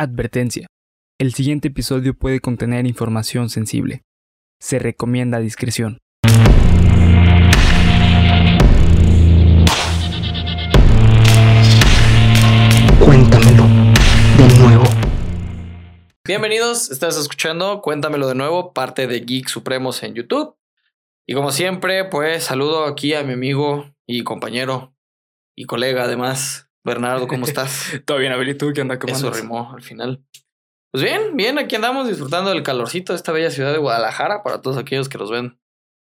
Advertencia. El siguiente episodio puede contener información sensible. Se recomienda discreción. Cuéntamelo de nuevo. Bienvenidos, estás escuchando Cuéntamelo de nuevo, parte de Geek Supremos en YouTube. Y como siempre, pues saludo aquí a mi amigo y compañero y colega además, Bernardo, ¿cómo estás? Todo bien, Abel, ¿y tú qué onda? ¿Cómo Eso andas? rimó al final. Pues bien, bien, aquí andamos disfrutando del calorcito de esta bella ciudad de Guadalajara para todos aquellos que nos ven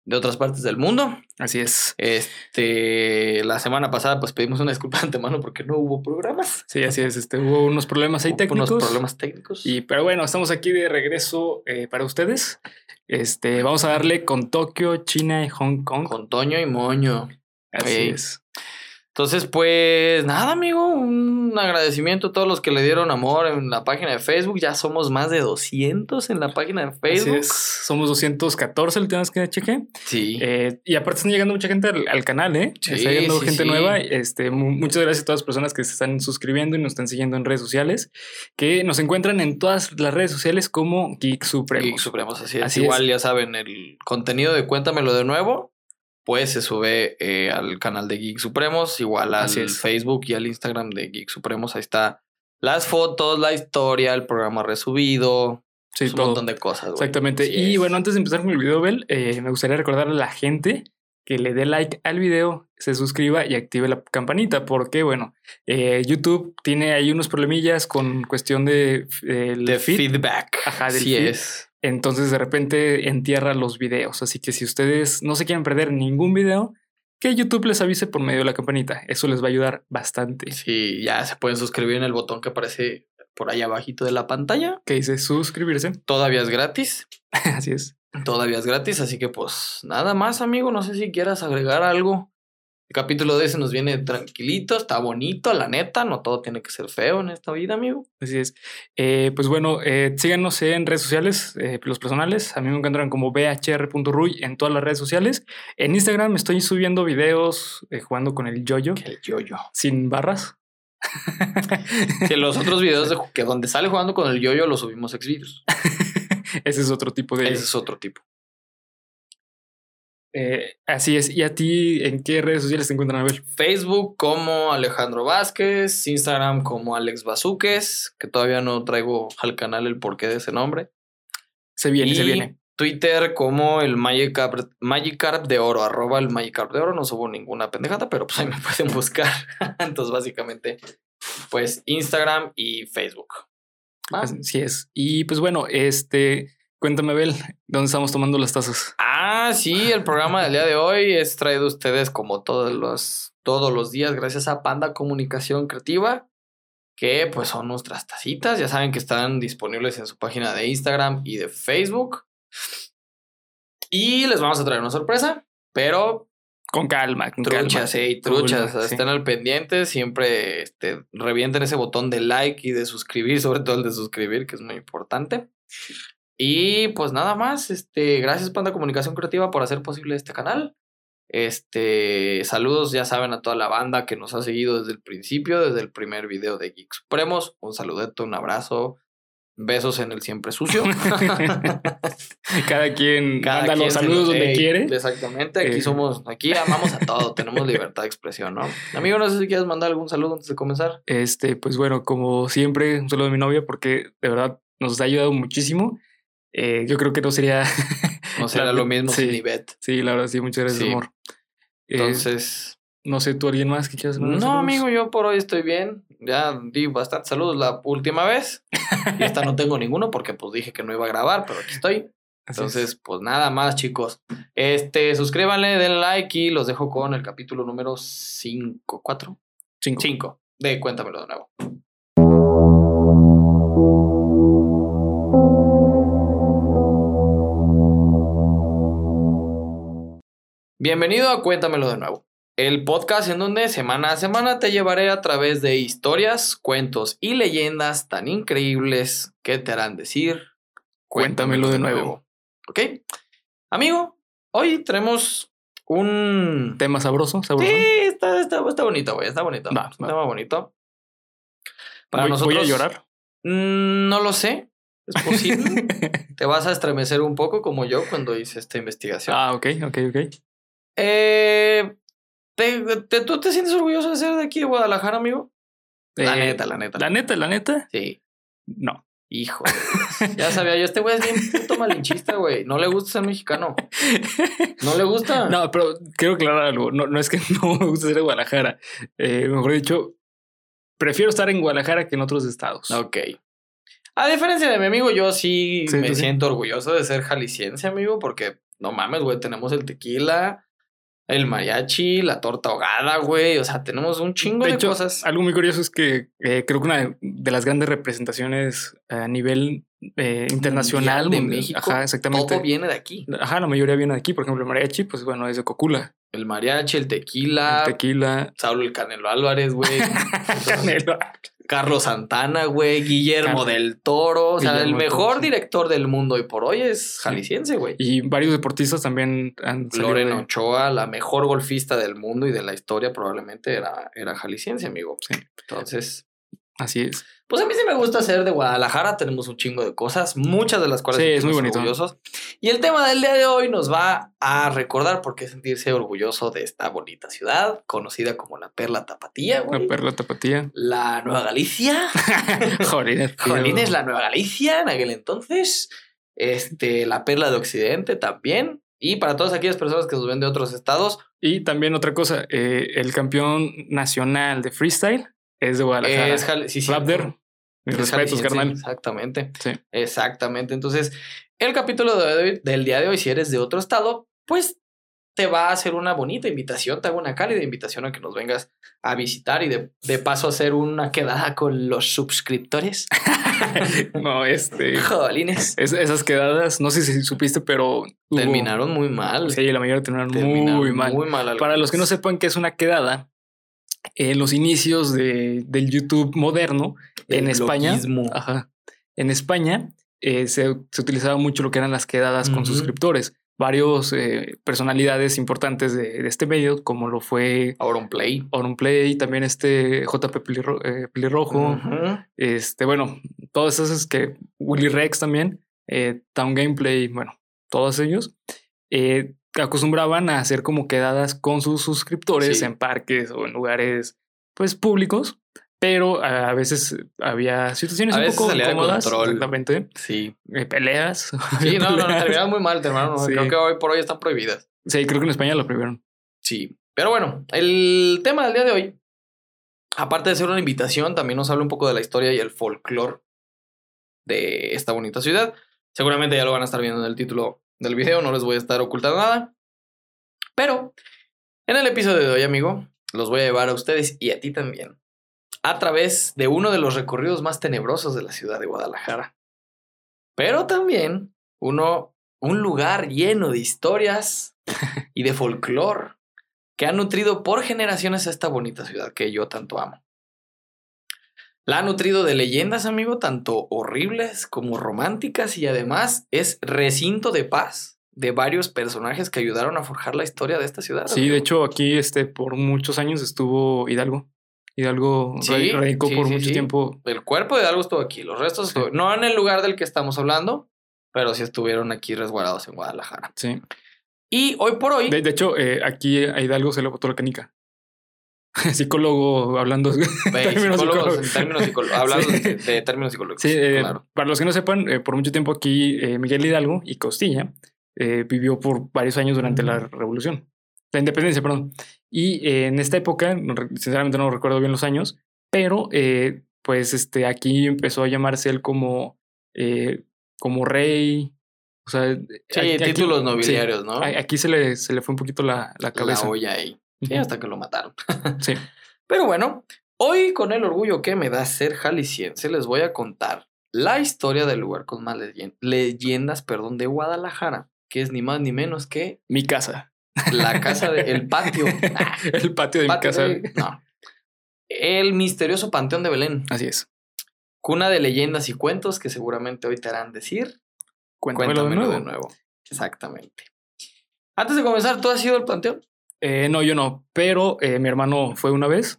de otras partes del mundo. Así es. Este, la semana pasada pues pedimos una disculpa de antemano porque no hubo programas. Sí, así es. Este, hubo unos problemas ahí Hubo técnicos. Unos problemas técnicos. Y, pero bueno, estamos aquí de regreso eh, para ustedes. Este, vamos a darle con Tokio, China y Hong Kong. con Toño y Moño. Así es. Entonces, pues nada, amigo, un agradecimiento a todos los que le dieron amor en la página de Facebook. Ya somos más de 200 en la página de Así Facebook. es. Somos 214, el temas que cheque. Sí. Eh, y aparte están llegando mucha gente al, al canal, ¿eh? Sí, está llegando sí, gente sí. nueva. Este, mu- muchas gracias a todas las personas que se están suscribiendo y nos están siguiendo en redes sociales, que nos encuentran en todas las redes sociales como Geek Supremos. Geek Supremos, así es. Así Igual es. ya saben, el contenido de Cuéntamelo de nuevo, pues se sube eh, al canal de Geek Supremos, igual al. Facebook y al Instagram de Geek Supremos. Ahí está las fotos, la historia, el programa resubido, Sí, pues, un todo. montón de cosas. güey. Exactamente. Y es. bueno, antes de empezar con el video, Bel, eh, me gustaría recordarle a la gente que le dé like al video, se suscriba y active la campanita, porque bueno, eh, YouTube tiene ahí unos problemillas con cuestión de, eh, el de feed. feedback. Ajá, del feed. es. Entonces de repente entierra los videos. Así que si ustedes no se quieren perder ningún video, que YouTube les avise por medio de la campanita. Eso les va a ayudar bastante. Sí, ya se pueden suscribir en el botón que aparece por ahí abajito de la pantalla. Que dice suscribirse. Todavía es gratis. Así es. Todavía es gratis, así que pues nada más, amigo. No sé si quieras agregar algo. El capítulo de ese nos viene tranquilito, está bonito, la neta. No todo tiene que ser feo en esta vida, amigo. Así es. Eh, pues bueno, eh, síganos en redes sociales, eh, los personales. A mí me encuentran como bhr.ruy en todas las redes sociales. En Instagram estoy subiendo videos eh, jugando con el yoyo El yoyo. sin barras. Que los otros videos de, que donde sale jugando con el yoyo los subimos ex videos. Ese es otro tipo de... Ese es otro tipo. Eh, así es. ¿Y a ti en qué redes sociales te encuentran a ver? Facebook como Alejandro Vázquez, Instagram como Alex Bazuques, que todavía no traigo al canal el porqué de ese nombre. Se viene, y se viene. Twitter como el Magikarp, Magikarp de oro, arroba el Magikarp de oro. No subo ninguna pendejada, pero pues ahí me pueden buscar. Entonces, básicamente, pues Instagram y Facebook. Ah, Así es. Y pues bueno, este, cuéntame, Bel, ¿dónde estamos tomando las tazas? Ah, sí, el programa del día de hoy es traído a ustedes como todos los, todos los días gracias a Panda Comunicación Creativa, que pues son nuestras tacitas. Ya saben que están disponibles en su página de Instagram y de Facebook. Y les vamos a traer una sorpresa, pero Con calma, con truchas, calma. ey, truchas, Calma, sí. estén al pendiente, siempre este, revienten ese botón de like y de suscribir, sobre todo el de suscribir, que es muy importante. Y pues nada más, este, gracias Panda Comunicación Creativa por hacer posible este canal. Este, saludos, ya saben, a toda la banda que nos ha seguido desde el principio, desde el primer video de Geek Supremos. Un saludito, un abrazo, besos en el siempre sucio. Cada quien Cada manda quien los saludos donde quiere. Exactamente, aquí Eh. somos, aquí amamos a todo, tenemos libertad de expresión, ¿no? Amigo, no sé si quieres mandar algún saludo antes de comenzar. Este, pues bueno, como siempre, un saludo a mi novia porque de verdad nos ha ayudado muchísimo. Eh, yo creo que no sería. No será La- lo mismo sí. sin Ivette. Sí, la verdad, sí, muchas gracias, Sí. amor. Eh, Entonces, no sé, ¿tú alguien más que quieras no, saludos? amigo, yo por hoy estoy bien. Ya di bastantes saludos la última vez. Y esta no tengo ninguno porque pues dije que no iba a grabar, pero aquí estoy. Así es. Entonces, pues nada más, chicos. Este, suscríbanle, den like y los dejo con el capítulo número 5, 4, Cinco. 5 de Cuéntamelo de nuevo. Bienvenido a Cuéntamelo de nuevo, el podcast en donde semana a semana te llevaré a través de historias, cuentos y leyendas tan increíbles que te harán decir Cuéntamelo de nuevo. ¿Ok? Amigo, hoy tenemos un... Tema sabroso, sabroso. Sí, está, está, está bonito, güey, está bonito. Está va. muy bonito. Para voy, nosotros... voy a llorar. Mm, no lo sé. Es posible. te vas a estremecer un poco como yo cuando hice esta investigación. ah, ok, ok, ok. Eh, ¿te, te- tú te sientes orgulloso de ser de aquí de Guadalajara, amigo? La Eh, neta, la neta. La neta, la neta, Sí. no. Hijo. ya sabía yo, este güey es bien puto malinchista, güey. No le gusta ser mexicano. No le gusta. No, pero quiero aclarar algo. No, no es que no me guste ser de Guadalajara. Eh, mejor dicho, prefiero estar en Guadalajara que en otros estados. Ok. A diferencia de mi amigo, yo sí, Sí, me sí. siento orgulloso de ser jalisciense, amigo, porque no mames, güey, tenemos el tequila, el mariachi, la torta ahogada, güey. O sea, tenemos un chingo de, De hecho, cosas. algo muy curioso es que eh, creo que una de las grandes representaciones a nivel eh, internacional de mundial- México. Ajá, exactamente. Todo viene de aquí. Ajá, la mayoría viene de aquí. Por ejemplo, el mariachi, pues bueno, es de Cocula. El mariachi, el tequila, El tequila. Saulo el Canelo Álvarez, güey. Canelo. Carlos Santana, güey. Guillermo Car- del Toro. O sea, el Guillermo mejor director del mundo hoy por hoy es jalisciense, güey. Y varios deportistas también han Loren de- Ochoa, la mejor golfista del mundo y de la historia, probablemente era, era jalisciense, amigo. Sí. Entonces, Así es. Pues a mí sí me gusta ser de Guadalajara. Tenemos un chingo de cosas, muchas de las cuales Sí, es muy bonito. orgullosos. Y el tema del día de hoy nos va a recordar por qué sentirse orgulloso de esta bonita ciudad, conocida como la Perla Tapatía, güey. La perla tapatía. La Nueva Galicia. Jolines. Jolines, la Nueva Galicia en aquel entonces. Este, la Perla de Occidente también. Y para todas aquellas personas que nos ven de otros estados, Y también otra cosa, eh, el campeón nacional de freestyle es de Guadalajara. es Jal- sí, sí, Raptor. Mis respetos, carnal. Exactamente. Sí. Exactamente. Entonces, el capítulo de hoy- del día de hoy, si eres de otro estado, pues te va a hacer una bonita invitación, te hago una cálida invitación a que nos vengas a visitar y de, de paso hacer una quedada con los suscriptores. no, este. Jolines. es- esas quedadas, no sé si supiste, pero. hubo- Terminaron muy mal. Sí, la mayoría terminaron, Terminaron muy mal. Muy mal Para los que no sepan qué es una quedada, en los inicios de, del YouTube moderno, en España, ajá, en España eh, se, se utilizaba mucho lo que eran las quedadas con suscriptores. Varios eh, personalidades importantes de, de este medio, como lo fue Auronplay. Play, también este JP Pelirro- eh, Pelirrojo, este, bueno, todos esos que Willy Rex también, eh, Town Gameplay, bueno, todos ellos eh, acostumbraban a hacer como quedadas con sus suscriptores Sí. en parques o en lugares pues públicos, pero a a veces había situaciones A un veces poco salía de incómodas, control. exactamente, Sí. eh, peleas. Sí, no, no, Peleas. terminaron muy mal, terminaron. Sí. Creo que hoy por hoy están prohibidas. Sí, creo que en España lo prohibieron. Sí. Pero bueno, el tema del día de hoy, aparte de ser una invitación, también nos habla un poco de la historia y el folclore de esta bonita ciudad. Seguramente ya lo van a estar viendo en el título del video, no les voy a estar ocultando nada. Pero en el episodio de hoy, amigo, los voy a llevar a ustedes y a ti también a través de uno de los recorridos más tenebrosos de la ciudad de Guadalajara. Pero también uno, un lugar lleno de historias y de folclore que ha nutrido por generaciones a esta bonita ciudad que yo tanto amo. La ha nutrido de leyendas, amigo, tanto horribles como románticas y además es recinto de paz de varios personajes que ayudaron a forjar la historia de esta ciudad. Sí, amigo. de hecho aquí este, por muchos años estuvo Hidalgo. Hidalgo Sí, radicó sí, por sí, mucho tiempo. El cuerpo de algo estuvo aquí, los restos estuvo- no en el lugar del que estamos hablando, pero sí estuvieron aquí resguardados en Guadalajara. Sí. Y hoy por hoy, De, de hecho, eh, aquí a Hidalgo se le botó la canica. Psicólogo hablando. ve, términos psicólogos, términos psicólogos, hablando Sí. de, de términos psicológicos. Sí, eh, claro. para los que no sepan, eh, por mucho tiempo aquí eh, Miguel Hidalgo y Costilla eh, vivió por varios años durante la revolución, la independencia, perdón. Y en esta época, sinceramente no recuerdo bien los años, pero pues este, aquí empezó a llamarse él como, como rey. O sea, Sí, aquí- títulos sí, nobiliarios, ¿no? aquí se le, se le fue un poquito la, la La cabeza. olla ahí. Sí, Ujú. hasta que lo mataron. Sí. Pero bueno, hoy con el orgullo que me da ser jalisciense, les voy a contar la historia del lugar con más leyen- leyendas, perdón, de Guadalajara, que es ni más ni menos que Mi casa. la casa de el patio. Ah, El patio de mi casa. de- no. El misterioso Panteón de Belén, Así es. cuna de leyendas y cuentos que seguramente hoy te harán decir. Cuéntamelo, Cuéntamelo de de nuevo. nuevo. Exactamente. Antes de comenzar, ¿tú has ido al panteón? Eh, no, yo no, pero eh, mi hermano fue una vez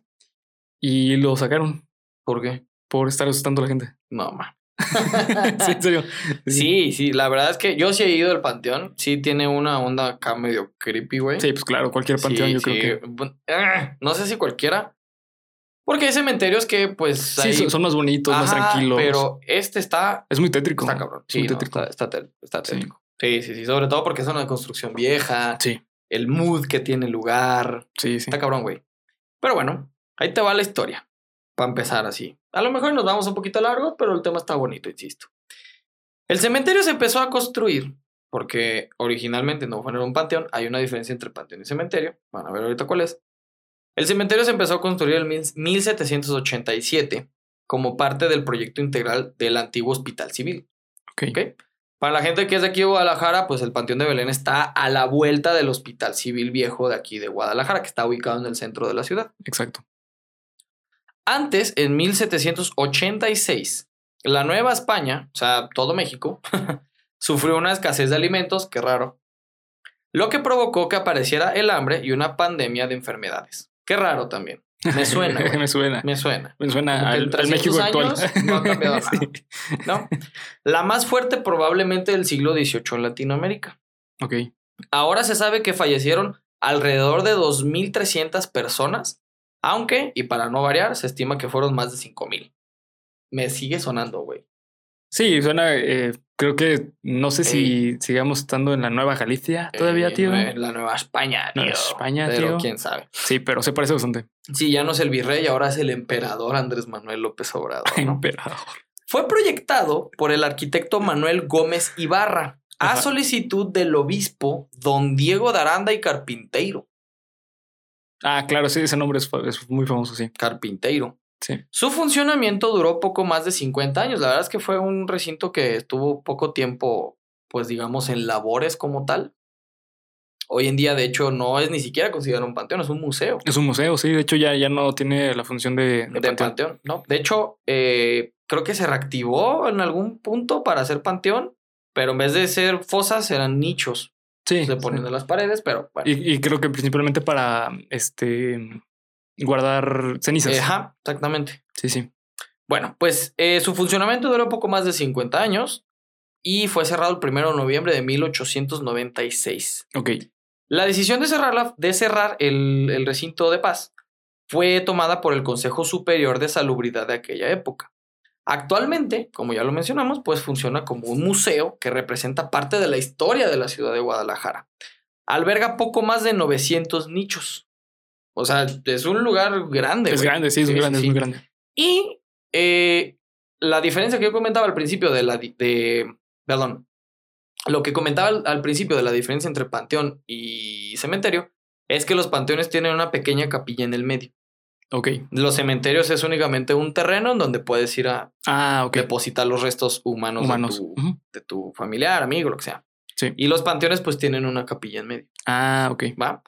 y lo sacaron ¿Por qué? por estar asustando a la gente. No, ma. sí, en serio. Sí, sí, la verdad es que yo sí he ido al panteón. Sí, tiene una onda acá medio creepy, güey. Sí, pues claro, cualquier panteón Sí, yo sí. creo que. Ah, No sé si cualquiera. Porque hay cementerios que, pues. Sí, son, más bonitos, más tranquilos. Pero este está. es muy tétrico. Está cabrón. Es Sí, muy no, está, está, está tétrico. Sí, sí, sí. Sobre todo porque es una construcción vieja. Sí, El mood que tiene el lugar. sí, sí. Está cabrón, güey. Pero bueno, ahí te va la historia. Para empezar así. A lo mejor nos vamos un poquito largos, pero el tema está bonito, insisto. El cementerio se empezó a construir porque originalmente no fue en un panteón. Hay una diferencia entre panteón y cementerio. Van a ver ahorita cuál es. El cementerio se empezó a construir en mil- 1787 como parte del proyecto integral del antiguo hospital civil. Ok. ¿ok? Para la gente que es de aquí de Guadalajara, pues el Panteón de Belén está a la vuelta del Hospital Civil Viejo de aquí de Guadalajara, que está ubicado en el centro de la ciudad. Exacto. Antes, en 1786, la Nueva España, o sea, todo México, sufrió una escasez de alimentos, qué raro, lo que provocó que apareciera el hambre y una pandemia de enfermedades. Qué raro también. Me suena, me suena. Me suena. Me suena al, al 300 México actual. años no ha cambiado nada. Sí. ¿no? La más fuerte probablemente del siglo XVIII en Latinoamérica. Ok. Ahora se sabe que fallecieron alrededor de 2.300 personas, aunque, y para no variar, se estima que fueron más de 5.000. Me sigue sonando, güey. Sí, suena. eh, creo que no sé si sigamos estando en la Nueva Galicia todavía, Eh, tío. En la Nueva España, tío. Nueva España, Pero tío. quién sabe. Sí, pero se parece bastante. Sí, ya no es el virrey, ahora es el emperador Andrés Manuel López Obrador. ¿no? Emperador. Fue proyectado por el arquitecto Manuel Gómez Ibarra a Ajá. solicitud del obispo don Diego de Aranda y Carpinteiro. Ah, claro, sí, ese nombre es muy famoso, sí. Carpinteiro. Sí. Su funcionamiento duró poco más de 50 años. La verdad es que fue un recinto que estuvo poco tiempo, pues digamos, en labores como tal. Hoy en día, de hecho, no es ni siquiera considerado un panteón, es un museo Es un museo, sí. De hecho, ya, ya no tiene la función de, de de panteón. panteón. ¿no? De hecho, eh, creo que se reactivó en algún punto para hacer panteón, pero en vez de ser fosas, eran nichos. Sí. Se ponen sí. en las paredes, pero bueno. Y, y creo que principalmente para este guardar cenizas. Ajá, exactamente. Sí, sí. Bueno, pues eh, su funcionamiento duró poco más de 50 años y fue cerrado el 1 de noviembre de 1896. Ok. La decisión de, cerrarla- de cerrar el, el recinto de paz fue tomada por el Consejo Superior de Salubridad de aquella época. Actualmente, como ya lo mencionamos, pues funciona como un museo que representa parte de la historia de la ciudad de Guadalajara. Alberga poco más de 900 nichos. O sea, es un lugar grande. Es grande, sí, es muy grande, sí. es muy grande. Y eh, la diferencia que yo comentaba al principio de la... De, perdón. Lo que comentaba al, al principio de la diferencia entre panteón y cementerio es que los panteones tienen una pequeña capilla en el medio. Ok. Los cementerios es únicamente un terreno en donde puedes ir a Ah, depositar los restos humanos, Humanos. De, tu, de tu familiar, amigo, lo que sea. Sí. Y los panteones pues tienen una capilla en medio. Ah, ok. ¿va?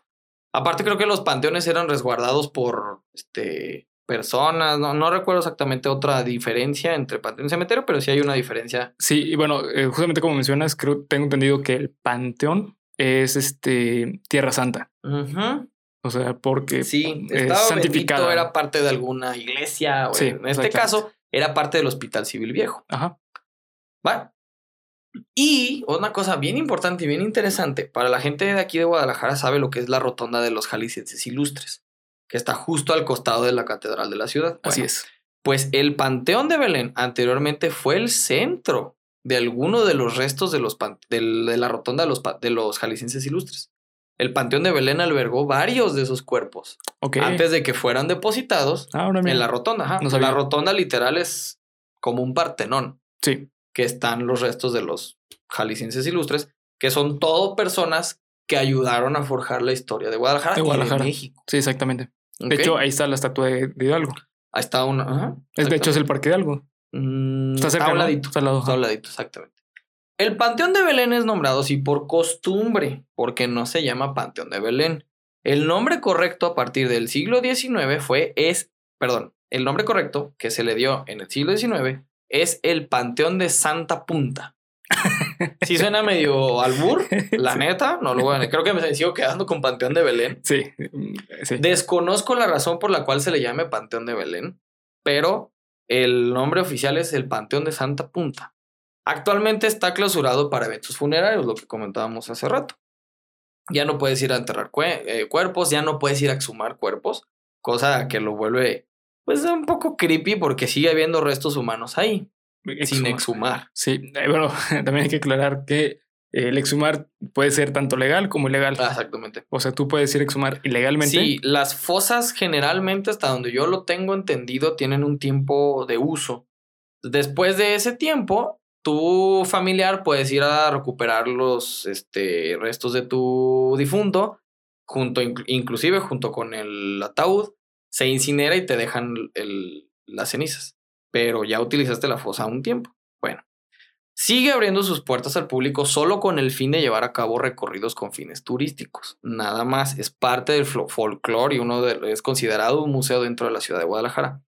Aparte creo que los panteones eran resguardados por este, personas, no, no recuerdo exactamente otra diferencia entre panteón y cementerio, pero sí hay una diferencia. Sí, y bueno, eh, justamente como mencionas, creo tengo entendido que el panteón es este Tierra Santa. O sea, porque Sí, es. Benito, era parte de alguna iglesia, o Sí, en este caso era parte del Hospital Civil Viejo. Ajá. ¿va? Y una cosa bien importante y bien interesante, para la gente de aquí de Guadalajara sabe lo que es la rotonda de los jaliscienses ilustres, que está justo al costado de la catedral de la ciudad. Así es. Pues el Panteón de Belén anteriormente fue el centro de alguno de los restos de, los de la rotonda de los, de los jaliscienses ilustres. El Panteón de Belén albergó varios de esos cuerpos antes de que fueran depositados Ah, en la rotonda. ajá. No sabía. la rotonda literal es como un partenón Sí. Que están los restos de los jaliscienses ilustres, que son todo personas que ayudaron a forjar la historia de Guadalajara, De y Guadalajara. de México. Sí, exactamente. De hecho, ahí está la estatua de, de Hidalgo. ahí está una. ajá, Es, de hecho, es el Parque Hidalgo. Mm, Está cerca, a un ¿no? ladito. Está al lado. Está a un ladito, exactamente. El Panteón de Belén es nombrado así por costumbre, porque no se llama Panteón de Belén. El nombre correcto a partir del siglo XIX fue, es, perdón, el nombre correcto que se le dio en el siglo XIX es el Panteón de Santa Punta. Sí suena medio albur, la Sí. neta, no lo voy a... Creo que me sigo quedando con Panteón de Belén. Sí, mm, sí. Desconozco la razón por la cual se le llame Panteón de Belén, pero el nombre oficial es el Panteón de Santa Punta. Actualmente está clausurado para eventos funerarios, lo que comentábamos hace rato. Ya no puedes ir a enterrar eh, cuerpos, ya no puedes ir a exhumar cuerpos, cosa que lo vuelve pues un poco creepy porque sigue habiendo restos humanos ahí, sin Exhumar. Sí, eh, bueno, también hay que aclarar que eh, el exhumar puede ser tanto legal como ilegal. Ah, exactamente. O sea, tú puedes ir a exhumar ilegalmente. Sí, las fosas generalmente, hasta donde yo lo tengo entendido, tienen un tiempo de uso. Después de ese tiempo, tu familiar puedes ir a recuperar los este, restos de tu difunto, junto, inclu- inclusive junto con el ataúd, se incinera y te dejan las cenizas. Pero ya utilizaste la fosa un tiempo. Bueno, sigue abriendo sus puertas al público solo con el fin de llevar a cabo recorridos con fines turísticos. Nada más, es parte del folclore y uno de, es considerado un museo dentro de la ciudad de Guadalajara.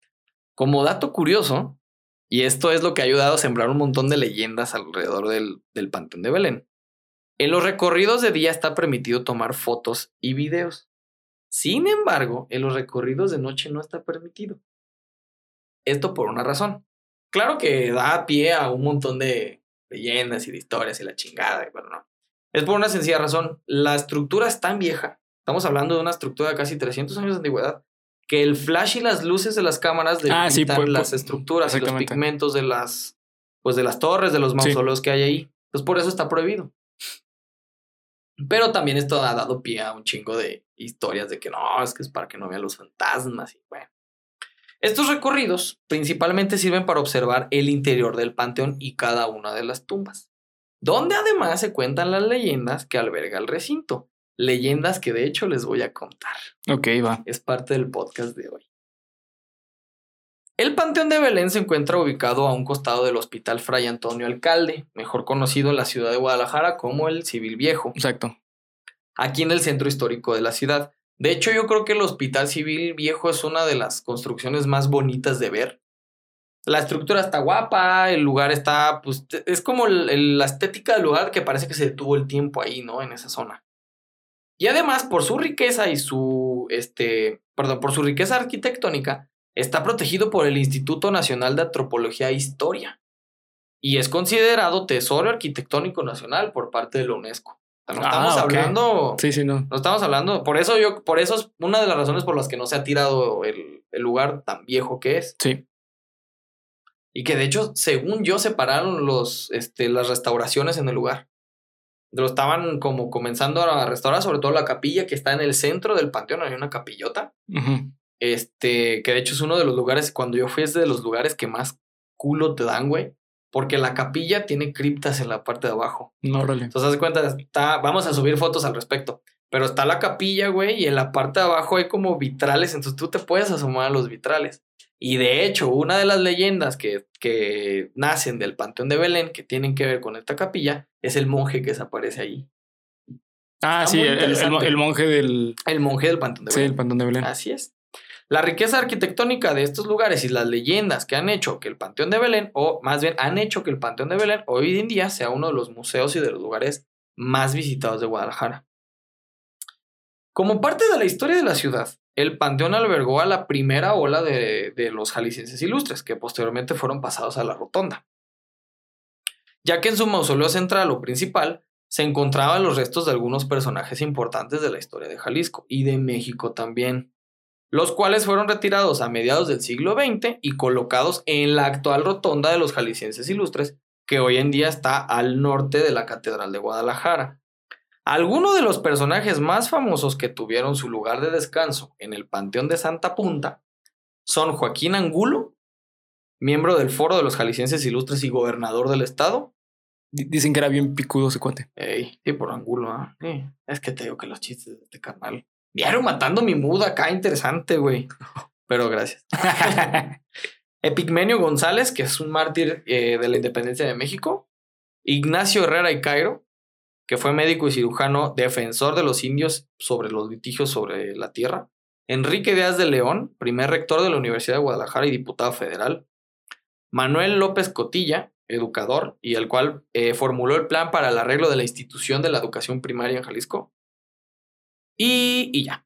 Como dato curioso, y esto es lo que ha ayudado a sembrar un montón de leyendas alrededor del, del Panteón de Belén. En los recorridos de día está permitido tomar fotos y videos. Sin embargo, en los recorridos de noche no está permitido. Esto por una razón. Claro que da pie a un montón de leyendas y de historias y la chingada, pero no. Es por una sencilla razón. La estructura es tan vieja, estamos hablando de una estructura de casi 300 años de antigüedad, que el flash y las luces de las cámaras Ah, sí, pues, las estructuras y los pigmentos de las, pues de las torres, de los Sí. mausoleos que hay ahí. Entonces por eso está prohibido. Pero también esto ha dado pie a un chingo de historias de que no, es que es para que no vean los fantasmas y bueno. Estos recorridos principalmente sirven para observar el interior del panteón y cada una de las tumbas, donde además se cuentan las leyendas que alberga el recinto, leyendas que de hecho les voy a contar. Ok, va. Es parte del podcast de hoy. El Panteón de Belén se encuentra ubicado a un costado del Hospital Fray Antonio Alcalde, mejor conocido en la ciudad de Guadalajara como el Civil Viejo Exacto. aquí en el centro histórico de la ciudad. De hecho, yo creo que el Hospital Civil Viejo es una de las construcciones más bonitas de ver. La estructura está guapa, el lugar está, pues, es como el- el- la estética del lugar que parece que se detuvo el tiempo ahí, ¿no? En esa zona. Y además, por su riqueza y su, este, perdón, por su riqueza arquitectónica, está protegido por el Instituto Nacional de Antropología e Historia. Y es considerado Tesoro Arquitectónico Nacional por parte de la UNESCO. O sea, no Ah, estamos ok. hablando Sí, sí, no. no estamos hablando, por eso yo, por eso es una de las razones por las que no se ha tirado el, el lugar tan viejo que es. Sí. Y que de hecho, según yo, separaron los, este, las restauraciones en el lugar. Lo estaban como comenzando a restaurar, sobre todo la capilla que está en el centro del panteón, hay una capillota. Ujú. Este, que de hecho es uno de los lugares, cuando yo fui es de los lugares que más culo te dan, güey. Porque la capilla tiene criptas en la parte de abajo. No. Entonces, haz de cuenta, está, vamos a subir fotos al respecto. Pero está la capilla, güey, y en la parte de abajo hay como vitrales, entonces tú te puedes asomar a los vitrales. Y de hecho, una de las leyendas que, que nacen del Panteón de Belén, que tienen que ver con esta capilla, es el monje que desaparece ahí. Ah, Está sí, el, monje del. El monje del Panteón de Sí, Belén. el pantón de Belén. Así es. La riqueza arquitectónica de estos lugares y las leyendas que han hecho que el Panteón de Belén, o más bien han hecho que el Panteón de Belén hoy en día sea uno de los museos y de los lugares más visitados de Guadalajara. Como parte de la historia de la ciudad, el Panteón albergó a la primera ola de, los jaliscienses ilustres, que posteriormente fueron pasados a la Rotonda. Ya que en su mausoleo central o principal se encontraban los restos de algunos personajes importantes de la historia de Jalisco y de México también los cuales fueron retirados a mediados del siglo XX y colocados en la actual rotonda de los jaliscienses ilustres, que hoy en día está al norte de la Catedral de Guadalajara. Algunos de los personajes más famosos que tuvieron su lugar de descanso en el Panteón de Santa Punta son Joaquín Angulo, miembro del Foro de los Jaliscienses Ilustres y gobernador del estado. Di- Dicen que era bien picudo ese cuate. Ey, sí, por Angulo, ¿ah? Sí, es que te digo que los chistes de este canal. Diario matando mi muda acá, interesante, güey. Pero gracias. Epigmenio González, que es un mártir eh, de la independencia de México. Ignacio Herrera y Cairo, que fue médico y cirujano defensor de los indios sobre los litigios sobre la tierra. Enrique Díaz de León, primer rector de la Universidad de Guadalajara y diputado federal. Manuel López Cotilla, educador, y el cual eh, formuló el plan para el arreglo de la institución de la educación primaria en Jalisco. Y, y ya.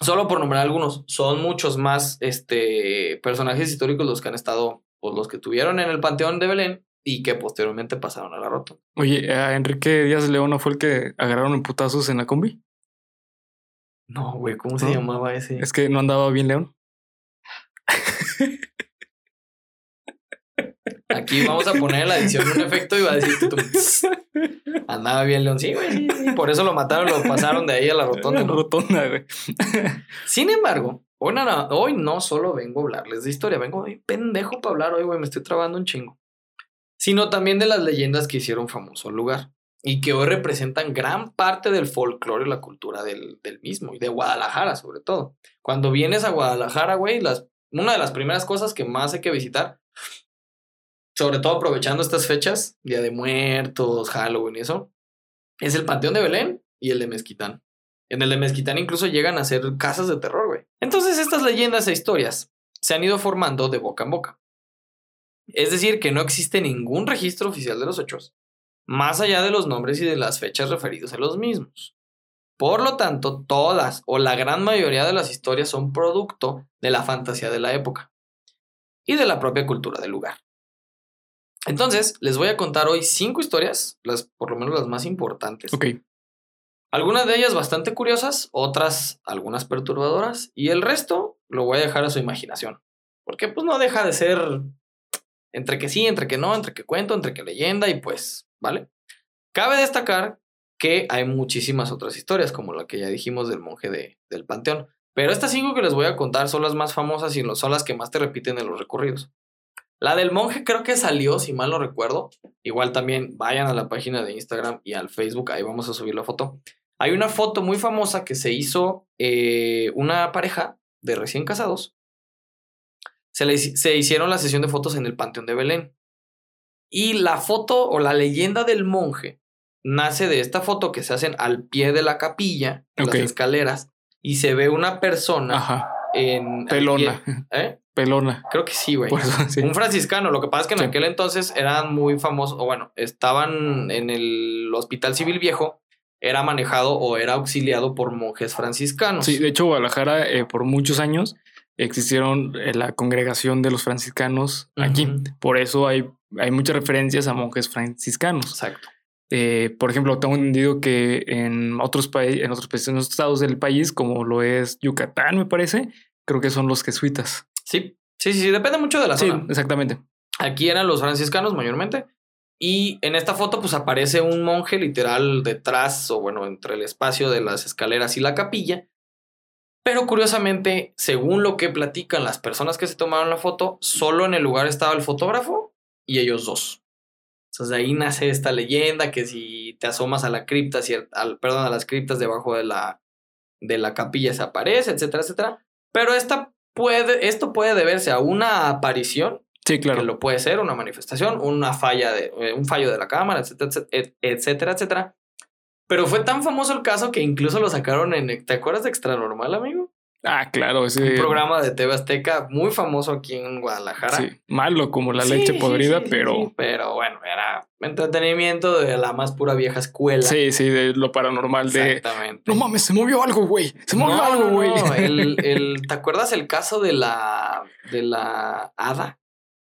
Solo por nombrar algunos, son muchos más este, personajes históricos los que han estado, o los que tuvieron en el Panteón de Belén y que posteriormente pasaron a la rotonda. Oye, ¿a Enrique Díaz León no fue el que agarraron en putazos en la combi? No, güey, ¿cómo se ¿No? llamaba ese? Es que no andaba bien León. Aquí vamos a poner en la edición un efecto y va a decir tú, andaba bien León. Sí, güey, sí, sí, por eso lo mataron, lo pasaron de ahí a la rotonda. ¿no? rotonda, güey. Sin embargo, hoy hoy no solo vengo a hablarles de historia, vengo de pendejo para hablar hoy, güey, me estoy trabando un chingo. Sino también de las leyendas que hicieron famoso el lugar y que hoy representan gran parte del folclore y la cultura del, del mismo y de Guadalajara, sobre todo. Cuando vienes a Guadalajara, güey, las, una de las primeras cosas que más hay que visitar, sobre todo aprovechando estas fechas, Día de Muertos, Halloween y eso, es el Panteón de Belén y el de Mezquitán. En el de Mezquitán incluso llegan a ser casas de terror, güey. Entonces estas leyendas e historias se han ido formando de boca en boca. Es decir, que no existe ningún registro oficial de los hechos, más allá de los nombres y de las fechas referidos a los mismos. Por lo tanto, todas o la gran mayoría de las historias son producto de la fantasía de la época y de la propia cultura del lugar. Entonces, les voy a contar hoy cinco historias, las, por lo menos las más importantes. Ok. Algunas de ellas bastante curiosas, otras algunas perturbadoras, y el resto lo voy a dejar a su imaginación. Porque pues no deja de ser entre que sí, entre que no, entre que cuento, entre que leyenda, y pues, ¿vale? Cabe destacar que hay muchísimas otras historias, como la que ya dijimos del monje de, del panteón. Pero estas cinco que les voy a contar son las más famosas y son las que más te repiten en los recorridos. La del monje creo que salió, si mal no recuerdo. Igual también vayan a la página de Instagram y al Facebook, ahí vamos a subir la foto. Hay una foto muy famosa que se hizo eh, una pareja de recién casados. Se, le, se hicieron la sesión de fotos en el Panteón de Belén. Y la foto o la leyenda del monje nace de esta foto que se hacen al pie de la capilla, en Ok. las escaleras, y se ve una persona Ajá. en... Pelona. pie- ¿Eh? Pelona. Creo que sí, güey. Sí. Un franciscano. Lo que pasa es que en Sí. aquel entonces eran muy famosos, o bueno, estaban en el Hospital Civil Viejo, era manejado o era auxiliado por monjes franciscanos. Sí, de hecho, Guadalajara eh, por muchos años existieron eh, la congregación de los franciscanos aquí. Por eso hay, hay muchas referencias a monjes franciscanos. Exacto. Eh, por ejemplo, tengo entendido que en otros países, en otros países, en otros estados del país, como lo es Yucatán, me parece, creo que son los jesuitas. Sí, sí, sí, sí, depende mucho de la Sí, zona. exactamente. Aquí eran los franciscanos mayormente. Y en esta foto, pues aparece un monje literal detrás, o bueno, entre el espacio de las escaleras y la capilla. Pero curiosamente, según lo que platican las personas que se tomaron la foto, solo en el lugar estaba el fotógrafo y ellos dos. Entonces de ahí nace esta leyenda que si te asomas a la cripta, al, perdón, a las criptas debajo de la, de la capilla se aparece, etcétera, etcétera. Pero esta puede, esto puede deberse a una aparición Sí, claro. que lo puede ser una manifestación, una falla de, eh, un fallo de la cámara, etcétera, etcétera, etcétera. Pero fue tan famoso el caso que incluso lo sacaron en, ¿te acuerdas de Extra Normal, amigo? Ah, claro, ese Un programa de TV Azteca muy famoso aquí en Guadalajara. sí, malo como la Sí, leche podrida, sí, pero pero bueno, era entretenimiento de la más pura vieja escuela. sí, sí, de lo paranormal de Exactamente. no mames, se movió algo, güey. Se movió No, algo, no, güey. no, el- el- ¿Te acuerdas el caso de la de la hada?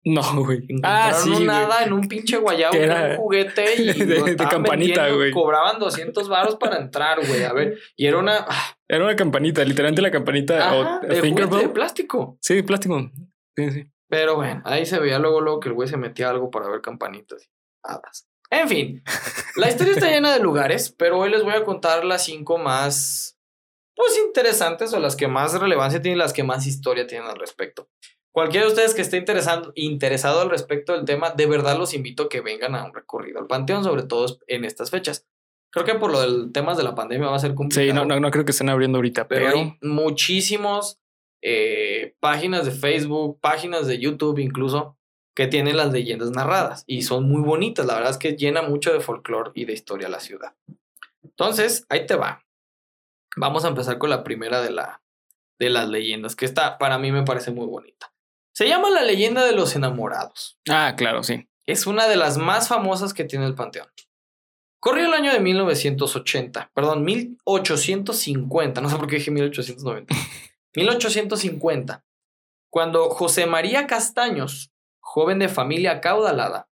No, güey. Encontraron Ah, sí. un güey. hada en un pinche guayabo era un juguete y de- lo de campanita, güey. Cobraban 200 varos para entrar, güey. A ver, y era una ah, Era una campanita, literalmente la campanita ajá, o de de plástico. Sí, plástico. Sí, sí. Pero bueno, ahí se veía luego, luego que el güey se metía algo para ver campanitas hadas. En fin, la historia está llena de lugares, pero hoy les voy a contar las cinco más, pues, interesantes o las que más relevancia tienen, las que más historia tienen al respecto. Cualquiera de ustedes que esté interesando, interesado al respecto del tema, de verdad los invito a que vengan a un recorrido al Panteón, sobre todo en estas fechas. Creo que por lo del temas de la pandemia va a ser complicado. Sí, no, no, no creo que estén abriendo ahorita, Pero, pero, hay muchísimos eh, páginas de Facebook, páginas de YouTube incluso, que tienen las leyendas narradas y son muy bonitas. La verdad es que llena mucho de folclore y de historia la ciudad. Entonces, ahí te va. Vamos a empezar con la primera de, la, de las leyendas, que esta para mí me parece muy bonita. Se llama la leyenda de los enamorados. Ah, claro, sí. Es una de las más famosas que tiene el Panteón. Corrió el año de 1980, perdón, 1850, no sé por qué dije 1890. 1850, cuando José María Castaños, joven de familia acaudalada,